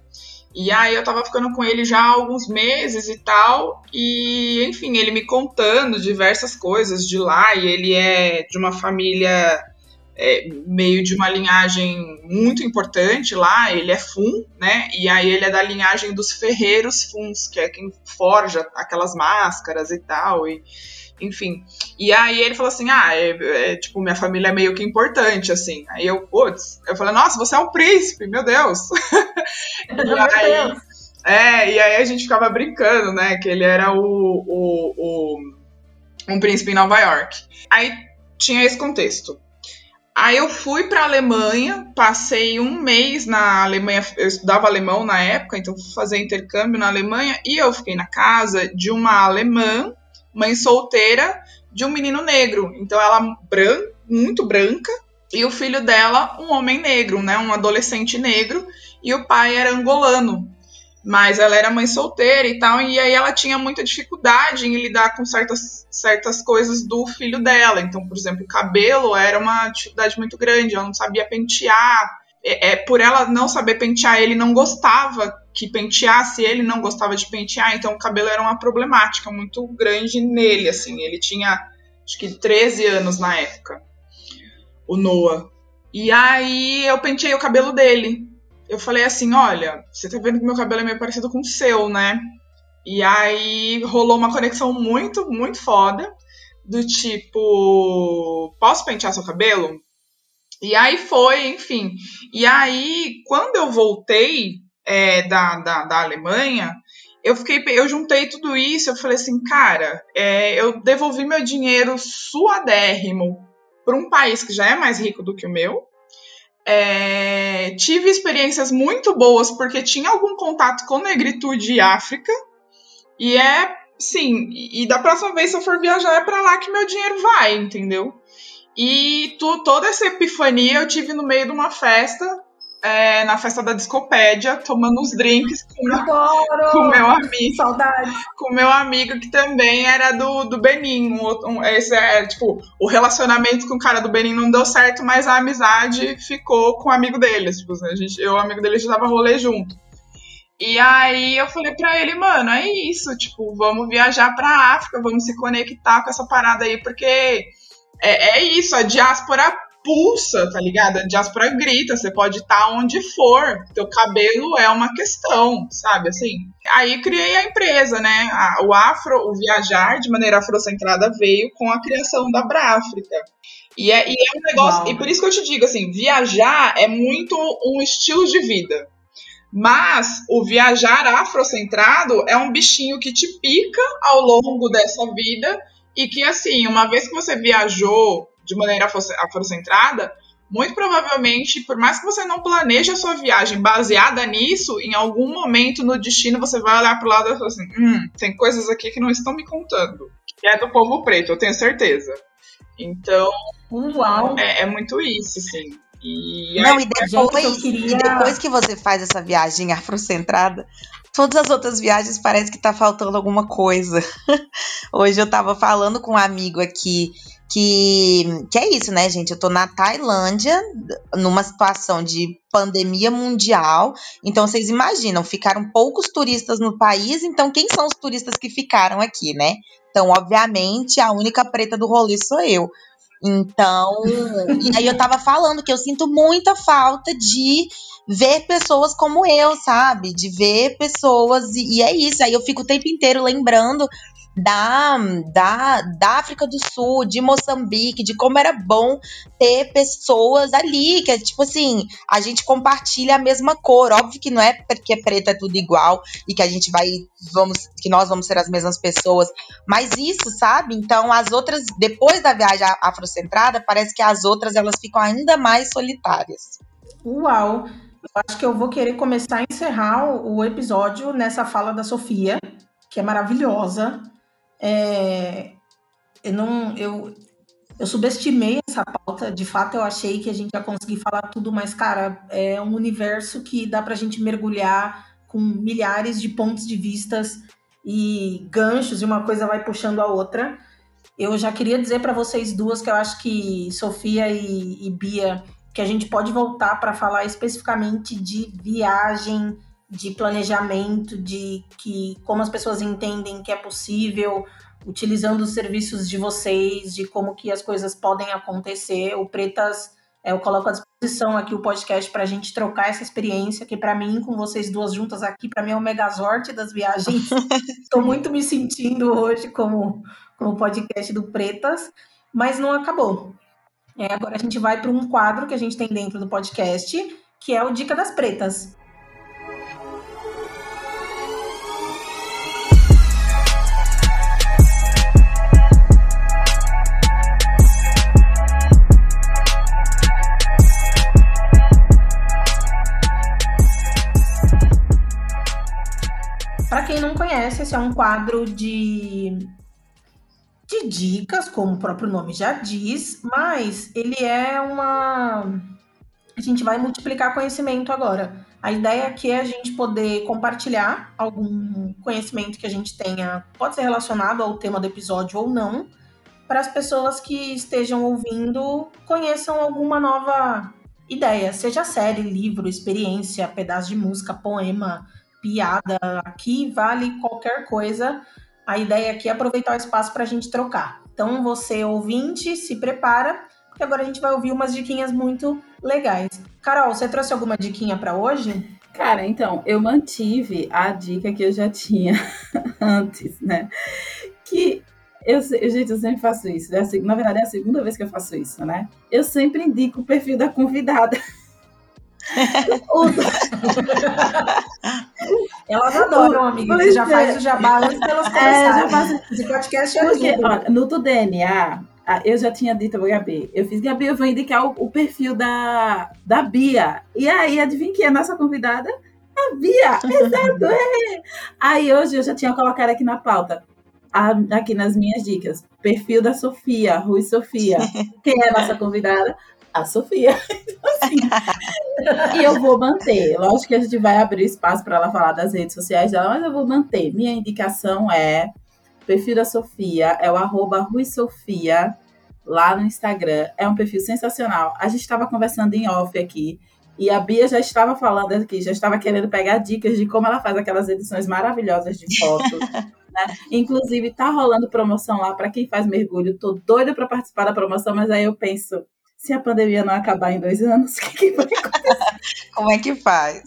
E aí eu tava ficando com ele já há alguns meses e tal, e enfim, ele me contando diversas coisas de lá, e ele é de uma família é, meio de uma linhagem muito importante lá, ele é Fun, né? E aí ele é da linhagem dos ferreiros Funs, que é quem forja aquelas máscaras e tal, e enfim. E aí ele falou assim: ah, é, é, tipo, minha família é meio que importante, assim. Aí eu, putz, eu falei, nossa, você é um príncipe, meu Deus! e aí, é, e aí a gente ficava brincando, né? Que ele era o, o, o um príncipe em Nova York. Aí tinha esse contexto. Aí eu fui para a Alemanha, passei um mês na Alemanha, eu estudava alemão na época, então fui fazer intercâmbio na Alemanha e eu fiquei na casa de uma alemã, mãe solteira, de um menino negro. Então ela bran muito branca e o filho dela um homem negro, né, um adolescente negro e o pai era angolano mas ela era mãe solteira e tal, e aí ela tinha muita dificuldade em lidar com certas, certas coisas do filho dela. Então, por exemplo, o cabelo era uma dificuldade muito grande, ela não sabia pentear. É, é, por ela não saber pentear, ele não gostava que penteasse, ele não gostava de pentear, então o cabelo era uma problemática muito grande nele, assim. Ele tinha, acho que 13 anos na época, o Noah. E aí eu penteei o cabelo dele eu falei assim: olha, você tá vendo que meu cabelo é meio parecido com o seu, né? E aí rolou uma conexão muito, muito foda. Do tipo, posso pentear seu cabelo? E aí foi, enfim. E aí, quando eu voltei é, da, da, da Alemanha, eu fiquei, eu juntei tudo isso, eu falei assim, cara, é, eu devolvi meu dinheiro suadérrimo para um país que já é mais rico do que o meu, é, tive experiências muito boas porque tinha algum contato com negritude e África. E é, sim, e da próxima vez se eu for viajar é para lá que meu dinheiro vai, entendeu? E tu, toda essa epifania eu tive no meio de uma festa é, na festa da Discopédia, tomando uns drinks com, Adoro! com meu amigo. Saudade. Com meu amigo que também era do, do Benin. Um, um, esse é, tipo, o relacionamento com o cara do Benin não deu certo, mas a amizade ficou com o amigo deles. Tipo, a gente, eu e o amigo dele já tava rolê junto. E aí eu falei pra ele, mano, é isso, tipo, vamos viajar pra África, vamos se conectar com essa parada aí, porque é, é isso, a diáspora pulsa, tá ligado? A diáspora grita, você pode estar tá onde for, teu cabelo é uma questão, sabe? Assim. Aí criei a empresa, né? O Afro, o Viajar de maneira afrocentrada veio com a criação da Bráfrica. E é, e é um negócio, Uau. e por isso que eu te digo assim, viajar é muito um estilo de vida. Mas o viajar afrocentrado é um bichinho que te pica ao longo dessa vida e que assim, uma vez que você viajou de maneira afrocentrada, muito provavelmente, por mais que você não planeje a sua viagem baseada nisso, em algum momento no destino você vai olhar para o lado e falar assim: hum, tem coisas aqui que não estão me contando. Que é do povo preto, eu tenho certeza. Então, Uau. É, é muito isso, sim. E não, e depois, queria... depois que você faz essa viagem afrocentrada, todas as outras viagens parece que tá faltando alguma coisa. Hoje eu tava falando com um amigo aqui que, que é isso, né, gente? Eu tô na Tailândia, numa situação de pandemia mundial. Então, vocês imaginam, ficaram poucos turistas no país, então quem são os turistas que ficaram aqui, né? Então, obviamente, a única preta do rolê sou eu. Então, e aí eu tava falando que eu sinto muita falta de ver pessoas como eu, sabe? De ver pessoas, e, e é isso. Aí eu fico o tempo inteiro lembrando da, da, da África do Sul, de Moçambique, de como era bom ter pessoas ali, que é tipo assim, a gente compartilha a mesma cor. Óbvio que não é porque preto é tudo igual e que a gente vai, vamos, que nós vamos ser as mesmas pessoas, mas isso, sabe? Então as outras, depois da viagem afrocentrada, parece que as outras elas ficam ainda mais solitárias. Uau! Eu acho que eu vou querer começar a encerrar o episódio nessa fala da Sofia, que é maravilhosa. É, eu não, eu, eu subestimei essa pauta. De fato, eu achei que a gente ia conseguir falar tudo, mas, cara, é um universo que dá pra gente mergulhar com milhares de pontos de vistas e ganchos, e uma coisa vai puxando a outra. Eu já queria dizer para vocês duas que eu acho que Sofia e, e Bia, que a gente pode voltar para falar especificamente de viagem de planejamento, de que como as pessoas entendem que é possível, utilizando os serviços de vocês, de como que as coisas podem acontecer. O Pretas, é, eu coloco à disposição aqui o podcast para a gente trocar essa experiência, que para mim, com vocês duas juntas aqui, para mim é o megazorte das viagens. Estou muito me sentindo hoje como, como podcast do Pretas, mas não acabou. É, agora a gente vai para um quadro que a gente tem dentro do podcast, que é o Dica das Pretas. Quem não conhece, esse é um quadro de, de dicas, como o próprio nome já diz, mas ele é uma. A gente vai multiplicar conhecimento agora. A ideia aqui é a gente poder compartilhar algum conhecimento que a gente tenha, pode ser relacionado ao tema do episódio ou não, para as pessoas que estejam ouvindo conheçam alguma nova ideia, seja série, livro, experiência, pedaço de música, poema, piada, aqui vale qualquer coisa. A ideia aqui é aproveitar o espaço para a gente trocar. Então, você ouvinte, se prepara, porque agora a gente vai ouvir umas diquinhas muito legais. Carol, você trouxe alguma diquinha para hoje? Cara, então, eu mantive a dica que eu já tinha antes, né? Que eu, gente, eu sempre faço isso. É na verdade, é a segunda vez que eu faço isso, né? Eu sempre indico o perfil da convidada. Elas adoram, amiga. Você já faz o jabá antes delas começarem. É, já faço... Esse podcast é Porque, olha, no do DNA, eu já tinha dito pra Gabi. Eu fiz, Gabi, eu vou indicar o, o, perfil da, da Bia. E aí, adivinha quem é a nossa convidada? A Bia! Exato! É. Aí hoje eu já tinha colocado aqui na pauta. A, aqui nas minhas dicas. Perfil da Sofia, Rui Sofia. Quem é a nossa convidada? A Sofia. Então, assim, e eu vou manter. Lógico que a gente vai abrir espaço para ela falar das redes sociais dela, mas eu vou manter. Minha indicação é perfil da Sofia, é o arroba Rui Sofia, lá no Instagram. É um perfil sensacional. A gente estava conversando em off aqui. E a Bia já estava falando aqui, já estava querendo pegar dicas de como ela faz aquelas edições maravilhosas de fotos. né? Inclusive, tá rolando promoção lá para quem faz mergulho. Tô doida para participar da promoção, mas aí eu penso, se a pandemia não acabar em dois anos, o que, que vai acontecer? Como é que faz?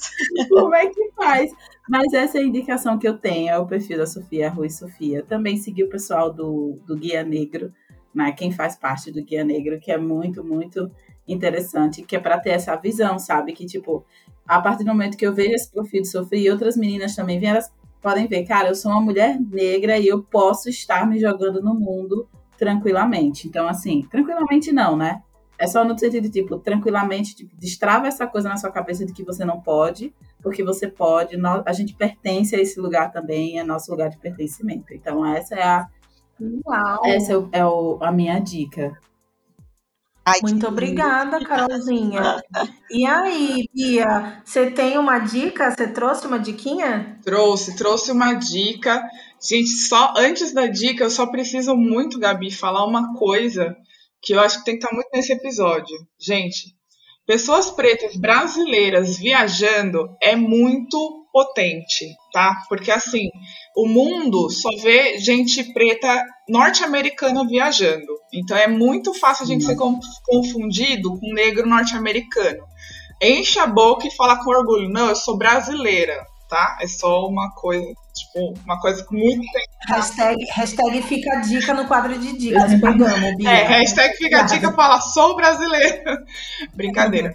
Como é que faz? Mas essa é a indicação que eu tenho, é o perfil da Sofia Rui Sofia. Também segui o pessoal do, do Guia Negro, né? quem faz parte do Guia Negro, que é muito, muito interessante, que é para ter essa visão, sabe? Que, tipo, a partir do momento que eu vejo esse perfil de Sofia e outras meninas também vêm, elas podem ver, cara, eu sou uma mulher negra e eu posso estar me jogando no mundo tranquilamente. Então, assim, tranquilamente não, né? É só no sentido de, tipo, tranquilamente, tipo, destrava essa coisa na sua cabeça de que você não pode, porque você pode, a gente pertence a esse lugar também, é nosso lugar de pertencimento. Então, essa é a. Uau. Essa é, o, é o, a minha dica. Ai, Muito obrigada, Carolzinha. E aí, Bia, você tem uma dica? Você trouxe uma diquinha? Trouxe, trouxe uma dica. Gente, só antes da dica, eu só preciso muito, Gabi, falar uma coisa que eu acho que tem que estar muito nesse episódio. Gente, pessoas pretas brasileiras viajando é muito potente, tá? Porque assim, o mundo só vê gente preta norte-americana viajando. Então é muito fácil a gente ser confundido com negro norte-americano. Enche a boca e fala com orgulho. Não, eu sou brasileira, tá? É só uma coisa, tipo, uma coisa muito Hashtag, hashtag fica a dica no quadro de dicas. Bia. É, hashtag fica a dica fala, sou brasileira. Brincadeira.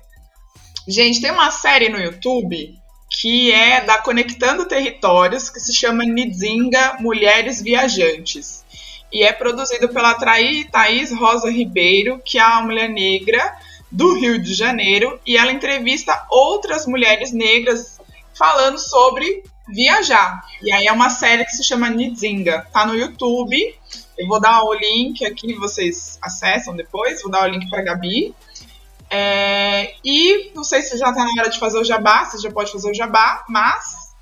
Gente, tem uma série no YouTube que é da Conectando Territórios, que se chama Nidzinga Mulheres Viajantes. E é produzido pela Traí Thaís Rosa Ribeiro, que é uma mulher negra do Rio de Janeiro, e ela entrevista outras mulheres negras falando sobre viajar. E aí é uma série que se chama Nidzinga. Tá no YouTube. Eu vou dar o link aqui, vocês acessam depois. Vou dar o link para Gabi. É, e não sei se já tá na hora de fazer o jabá, se já pode fazer o jabá, mas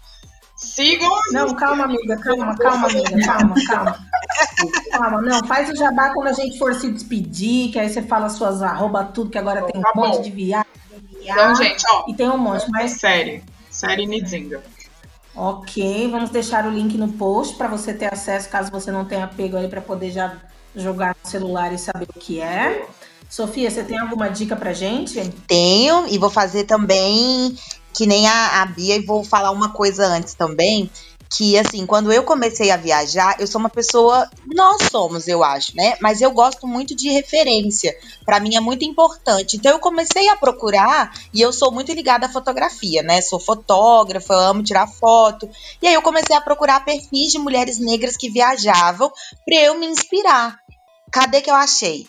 sigam. Não, calma, amiga, calma, calma, amiga, calma, calma. Calma, não, faz o jabá quando a gente for se despedir, que aí você fala suas arroba tudo, que agora tem um tá monte de viagem. Então, gente, ó. E tem um monte, mas. Série. Série Nidzinga. Ok, vamos deixar o link no post para você ter acesso, caso você não tenha pego aí para poder já jogar no celular e saber o que é. Sofia, você tem alguma dica pra gente? Tenho, e vou fazer também que nem a, a Bia, e vou falar uma coisa antes também. Que assim, quando eu comecei a viajar, eu sou uma pessoa. Nós somos, eu acho, né? Mas eu gosto muito de referência. Para mim é muito importante. Então eu comecei a procurar, e eu sou muito ligada à fotografia, né? Sou fotógrafa, amo tirar foto. E aí eu comecei a procurar perfis de mulheres negras que viajavam para eu me inspirar. Cadê que eu achei?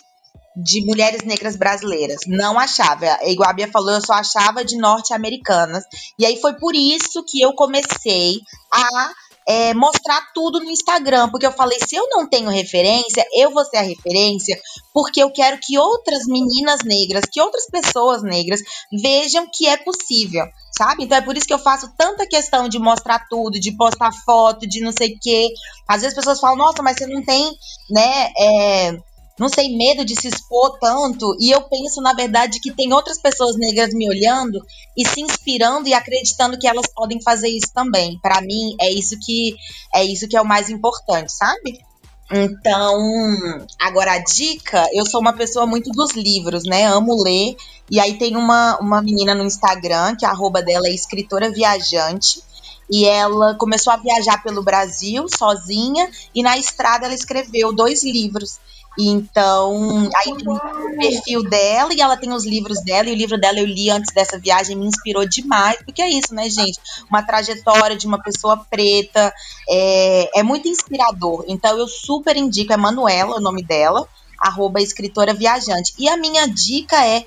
De mulheres negras brasileiras. Não achava. Igual a Bia falou, eu só achava de norte-americanas. E aí foi por isso que eu comecei a é, mostrar tudo no Instagram, porque eu falei, se eu não tenho referência, eu vou ser a referência, porque eu quero que outras meninas negras, que outras pessoas negras vejam que é possível, sabe? Então é por isso que eu faço tanta questão de mostrar tudo, de postar foto, de não sei o quê. Às vezes as pessoas falam, nossa, mas você não tem, né, é, não sei, medo de se expor tanto. E eu penso, na verdade, que tem outras pessoas negras me olhando e se inspirando e acreditando que elas podem fazer isso também. Para mim, é isso que é isso que é o mais importante, sabe? Então, agora a dica, eu sou uma pessoa muito dos livros, né? Amo ler. E aí tem uma, uma menina no Instagram, que a arroba dela é escritora viajante. E ela começou a viajar pelo Brasil sozinha, e na estrada ela escreveu dois livros. Então, aí tem o perfil dela e ela tem os livros dela, e o livro dela eu li antes dessa viagem, me inspirou demais, porque é isso, né, gente? Uma trajetória de uma pessoa preta é, é muito inspirador. Então, eu super indico, é Manuela o nome dela, arroba escritora viajante. E a minha dica é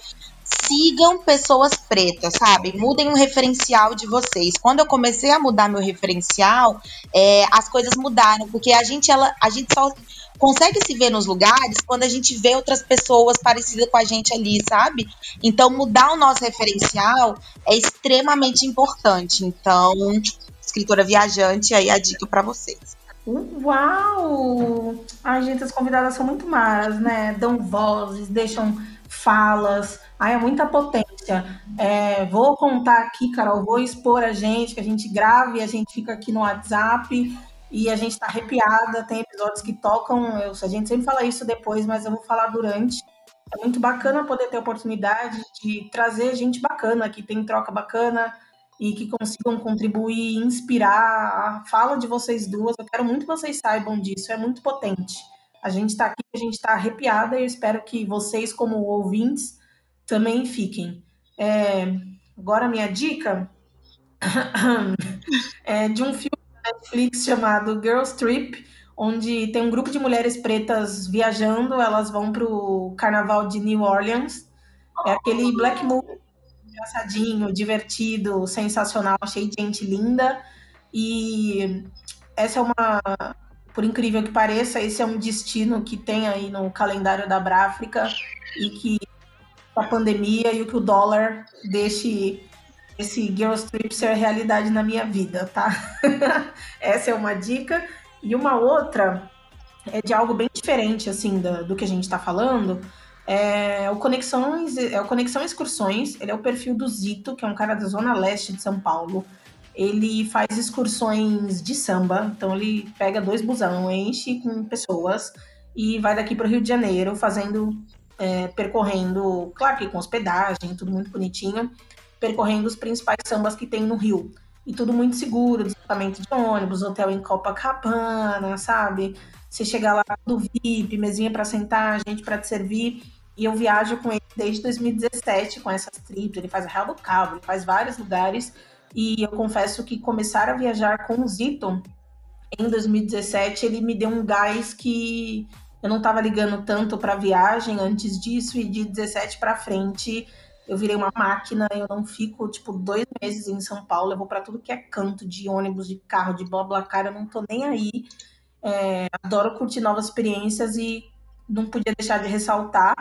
sigam pessoas pretas, sabe? Mudem o referencial de vocês. Quando eu comecei a mudar meu referencial, é, as coisas mudaram, porque a gente, ela, a gente só consegue se ver nos lugares quando a gente vê outras pessoas parecidas com a gente ali, sabe? Então, mudar o nosso referencial é extremamente importante. Então, escritora viajante, aí a dica para vocês. Uau! Ai, gente, as convidadas são muito maras, né? Dão vozes, deixam falas. Ai, é muita potência. É, vou contar aqui, Carol, vou expor a gente, que a gente grave, a gente fica aqui no WhatsApp e a gente está arrepiada. Tem episódios que tocam, eu, a gente sempre fala isso depois, mas eu vou falar durante. É muito bacana poder ter a oportunidade de trazer gente bacana, que tem troca bacana e que consigam contribuir, inspirar a fala de vocês duas. Eu quero muito que vocês saibam disso, é muito potente. A gente está aqui, a gente está arrepiada e eu espero que vocês, como ouvintes, também fiquem. É, agora, minha dica é de um filme Netflix chamado Girls Trip, onde tem um grupo de mulheres pretas viajando, elas vão para o carnaval de New Orleans. É aquele black movie engraçadinho, divertido, sensacional, cheio de gente linda. E essa é uma, por incrível que pareça, esse é um destino que tem aí no calendário da Bráfrica e que da pandemia e o que o dólar deixe esse Girls Trip ser realidade na minha vida, tá? Essa é uma dica. E uma outra é de algo bem diferente, assim, do, do que a gente está falando. É o, Conexões, é o Conexão Excursões, ele é o perfil do Zito, que é um cara da Zona Leste de São Paulo. Ele faz excursões de samba, então ele pega dois busão, enche com pessoas e vai daqui para o Rio de Janeiro, fazendo, é, percorrendo, claro que com hospedagem, tudo muito bonitinho, percorrendo os principais sambas que tem no Rio. E tudo muito seguro, deslocamento de ônibus, hotel em Copacabana, sabe? Você chegar lá do VIP, mesinha para sentar, gente para te servir. E eu viajo com ele desde 2017 com essas trips. Ele faz a Real do Cabo, ele faz vários lugares. E eu confesso que começar a viajar com o Zito em 2017, ele me deu um gás que eu não estava ligando tanto para viagem antes disso. E de 17 para frente, eu virei uma máquina. Eu não fico, tipo, dois meses em São Paulo. Eu vou para tudo que é canto de ônibus, de carro, de blá blá cara. Eu não tô nem aí. É, adoro curtir novas experiências e não podia deixar de ressaltar.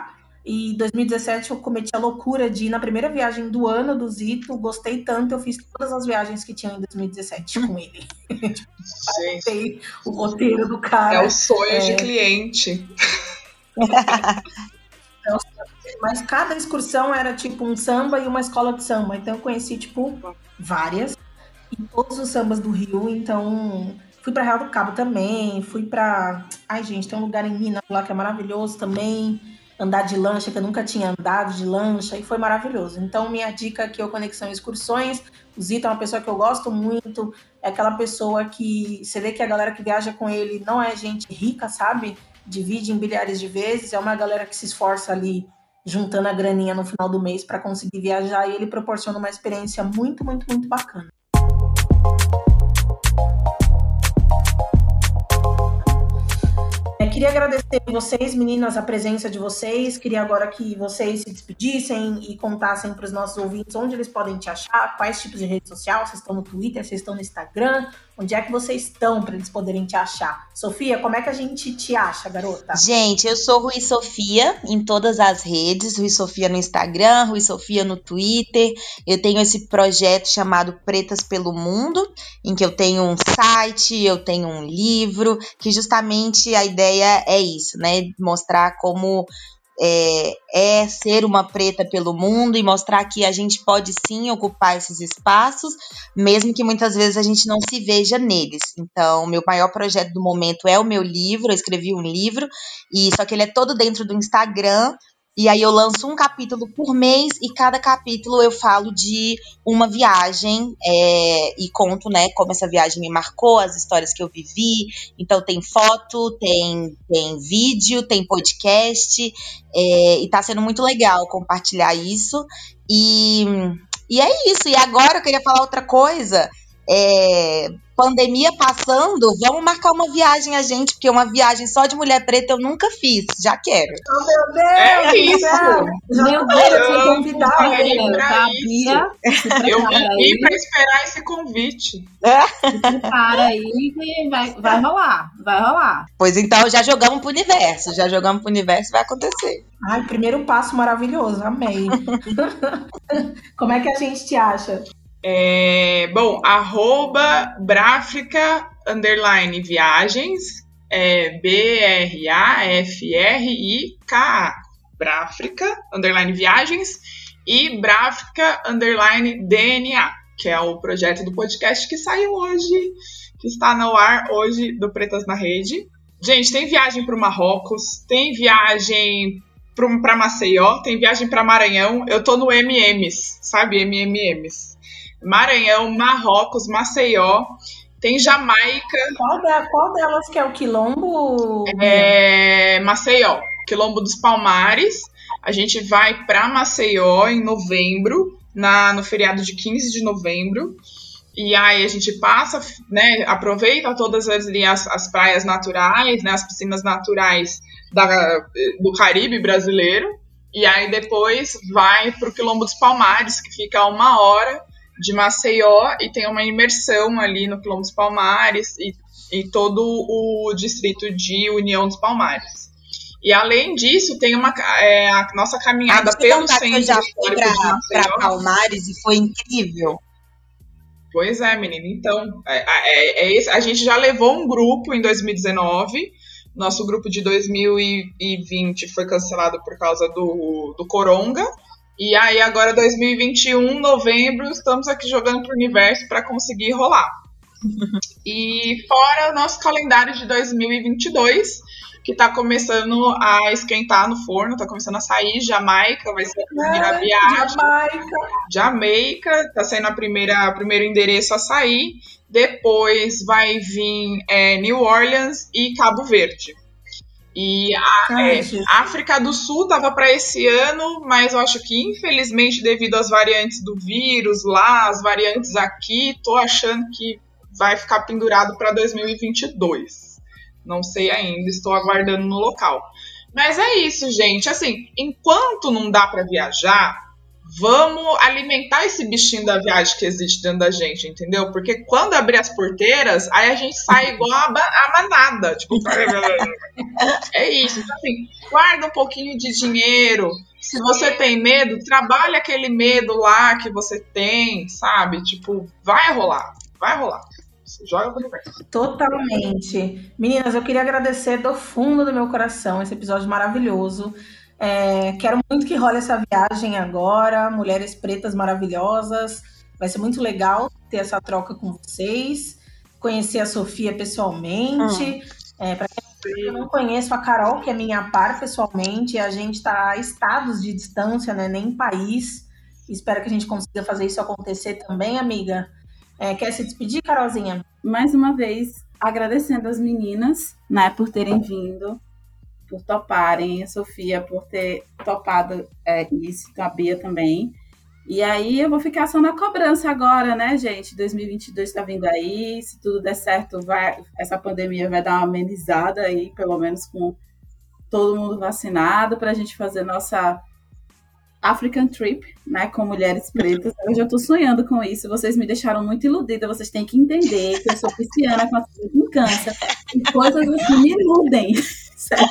E em 2017 eu cometi a loucura de ir na primeira viagem do ano do Zito, gostei tanto, eu fiz todas as viagens que tinha em 2017 com ele. Gente, o roteiro do cara. É o sonho é... de cliente. Mas cada excursão era tipo um samba e uma escola de samba. Então eu conheci, tipo, várias. E todos os sambas do Rio, então Fui para Real do Cabo também, fui para. Ai, gente, tem um lugar em Minas lá que é maravilhoso também. Andar de lancha, que eu nunca tinha andado de lancha, e foi maravilhoso. Então, minha dica aqui é o Conexão Excursões. O Zito é uma pessoa que eu gosto muito, é aquela pessoa que você vê que a galera que viaja com ele não é gente rica, sabe? Divide em bilhares de vezes, é uma galera que se esforça ali juntando a graninha no final do mês para conseguir viajar e ele proporciona uma experiência muito, muito, muito bacana. queria agradecer a vocês, meninas, a presença de vocês. Queria agora que vocês se despedissem e contassem para os nossos ouvintes onde eles podem te achar, quais tipos de rede social, vocês estão no Twitter, vocês estão no Instagram, onde é que vocês estão para eles poderem te achar. Sofia, como é que a gente te acha, garota? Gente, eu sou Rui Sofia em todas as redes, Rui Sofia no Instagram, Rui Sofia no Twitter. Eu tenho esse projeto chamado Pretas pelo Mundo, em que eu tenho um site, eu tenho um livro, que justamente a ideia é isso, né? Mostrar como é, é, ser uma preta pelo mundo e mostrar que a gente pode sim ocupar esses espaços, mesmo que muitas vezes a gente não se veja neles. Então, meu maior projeto do momento é o meu livro, eu escrevi um livro, e só que ele é todo dentro do Instagram, e aí eu lanço um capítulo por mês e cada capítulo eu falo de uma viagem é, e conto, né, como essa viagem me marcou, as histórias que eu vivi. Então tem foto, tem, tem vídeo, tem podcast é, e tá sendo muito legal compartilhar isso. E, e é isso. E agora eu queria falar outra coisa. É, pandemia passando, vamos marcar uma viagem a gente, porque uma viagem só de mulher preta eu nunca fiz, já quero. Oh, meu Deus! É isso! Meu Deus, eu fui convidada. Eu vim para esperar esse convite. Para aí que vai, vai rolar, vai rolar. Pois então, já jogamos pro universo, já jogamos pro universo, vai acontecer. Ai, primeiro passo maravilhoso, amei. Como é que a gente te acha? É, bom, arroba Bráfica underline viagens, é B-R-A-F-R-I-K-A, Bráfica underline viagens e Bráfica underline DNA, que é o projeto do podcast que saiu hoje, que está no ar hoje do Pretas na Rede. Gente, tem viagem para o Marrocos, tem viagem para Maceió, tem viagem para Maranhão. Eu tô no MMs, sabe? MMMs. Maranhão, Marrocos, Maceió, tem Jamaica. Qual, da, qual delas que é o quilombo? É Maceió, quilombo dos Palmares. A gente vai para Maceió em novembro, na, no feriado de 15 de novembro. E aí a gente passa, né, aproveita todas as, as, as praias naturais, né, as piscinas naturais da, do Caribe brasileiro. E aí depois vai para o Quilombo dos Palmares, que fica a uma hora de Maceió e tem uma imersão ali no Quilombo dos Palmares e, e todo o distrito de União dos Palmares. E além disso, tem uma é, a nossa caminhada pelo centro já para Palmares e foi incrível. Pois é, menina. Então, é, é, é esse, a gente já levou um grupo em 2019. Nosso grupo de 2020 foi cancelado por causa do, do Coronga. E aí, agora 2021, novembro, estamos aqui jogando pro universo para conseguir rolar. e fora o nosso calendário de 2022, que está começando a esquentar no forno, está começando a sair. Jamaica vai ser a primeira viagem. Jamaica. Jamaica está sendo a primeira primeiro endereço a sair. Depois vai vir é, New Orleans e Cabo Verde. E a é, África do Sul estava para esse ano, mas eu acho que infelizmente devido às variantes do vírus lá, as variantes aqui, tô achando que vai ficar pendurado para 2022. Não sei ainda, estou aguardando no local. Mas é isso, gente. Assim, enquanto não dá para viajar, vamos alimentar esse bichinho da viagem que existe dentro da gente, entendeu? Porque quando abrir as porteiras, aí a gente sai igual a, a manada. Tipo, é isso. Então, assim, guarda um pouquinho de dinheiro. Se você tem medo, trabalha aquele medo lá que você tem, sabe? Tipo, vai rolar, vai rolar joga pro universo. Totalmente. Meninas, eu queria agradecer do fundo do meu coração esse episódio maravilhoso. É, quero muito que role essa viagem agora. Mulheres pretas maravilhosas. Vai ser muito legal ter essa troca com vocês. Conhecer a Sofia pessoalmente. Hum. É, para quem eu não conheço a Carol, que é minha par pessoalmente, a gente está a estados de distância, né? Nem país. Espero que a gente consiga fazer isso acontecer também, amiga. É, quer se despedir, Carolzinha? Mais uma vez, agradecendo as meninas, né, por terem vindo, por toparem, a Sofia por ter topado é, isso, a Bia também. E aí eu vou ficar só na cobrança agora, né, gente? 2022 está vindo aí, se tudo der certo, vai, essa pandemia vai dar uma amenizada aí, pelo menos com todo mundo vacinado, para a gente fazer nossa African Trip, né, com mulheres pretas. Eu já estou sonhando com isso. Vocês me deixaram muito iludida. Vocês têm que entender que eu sou pisciana com a em câncer. E coisas assim me iludem. Certo?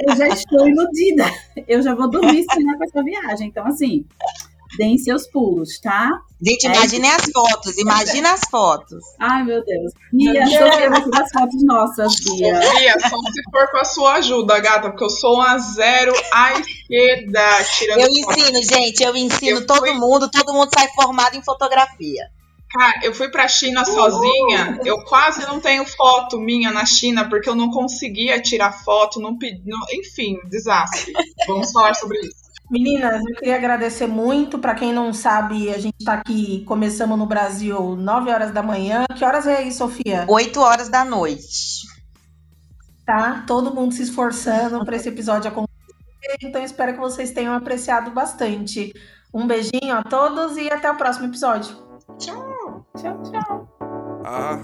Eu já estou iludida. Eu já vou dormir sonhar com essa viagem. Então, assim, deem seus pulos, tá? Gente, é imaginem as fotos, imagina as fotos. Ai, meu Deus. Bia, das fotos nossas, Bia. Bia, só se for com a sua ajuda, gata, porque eu sou uma zero à esquerda. Tirando eu ensino, gente, eu ensino eu todo fui... mundo, todo mundo sai formado em fotografia. Cara, eu fui pra China sozinha, eu quase não tenho foto minha na China, porque eu não conseguia tirar foto, não, não enfim, desastre. Vamos falar sobre isso. Meninas, eu queria agradecer muito. Para quem não sabe, a gente está aqui, começamos no Brasil 9 horas da manhã. Que horas é aí, Sofia? 8 horas da noite. Tá? Todo mundo se esforçando para esse episódio acontecer. Então, espero que vocês tenham apreciado bastante. Um beijinho a todos e até o próximo episódio. Tchau. Tchau, tchau. Ah.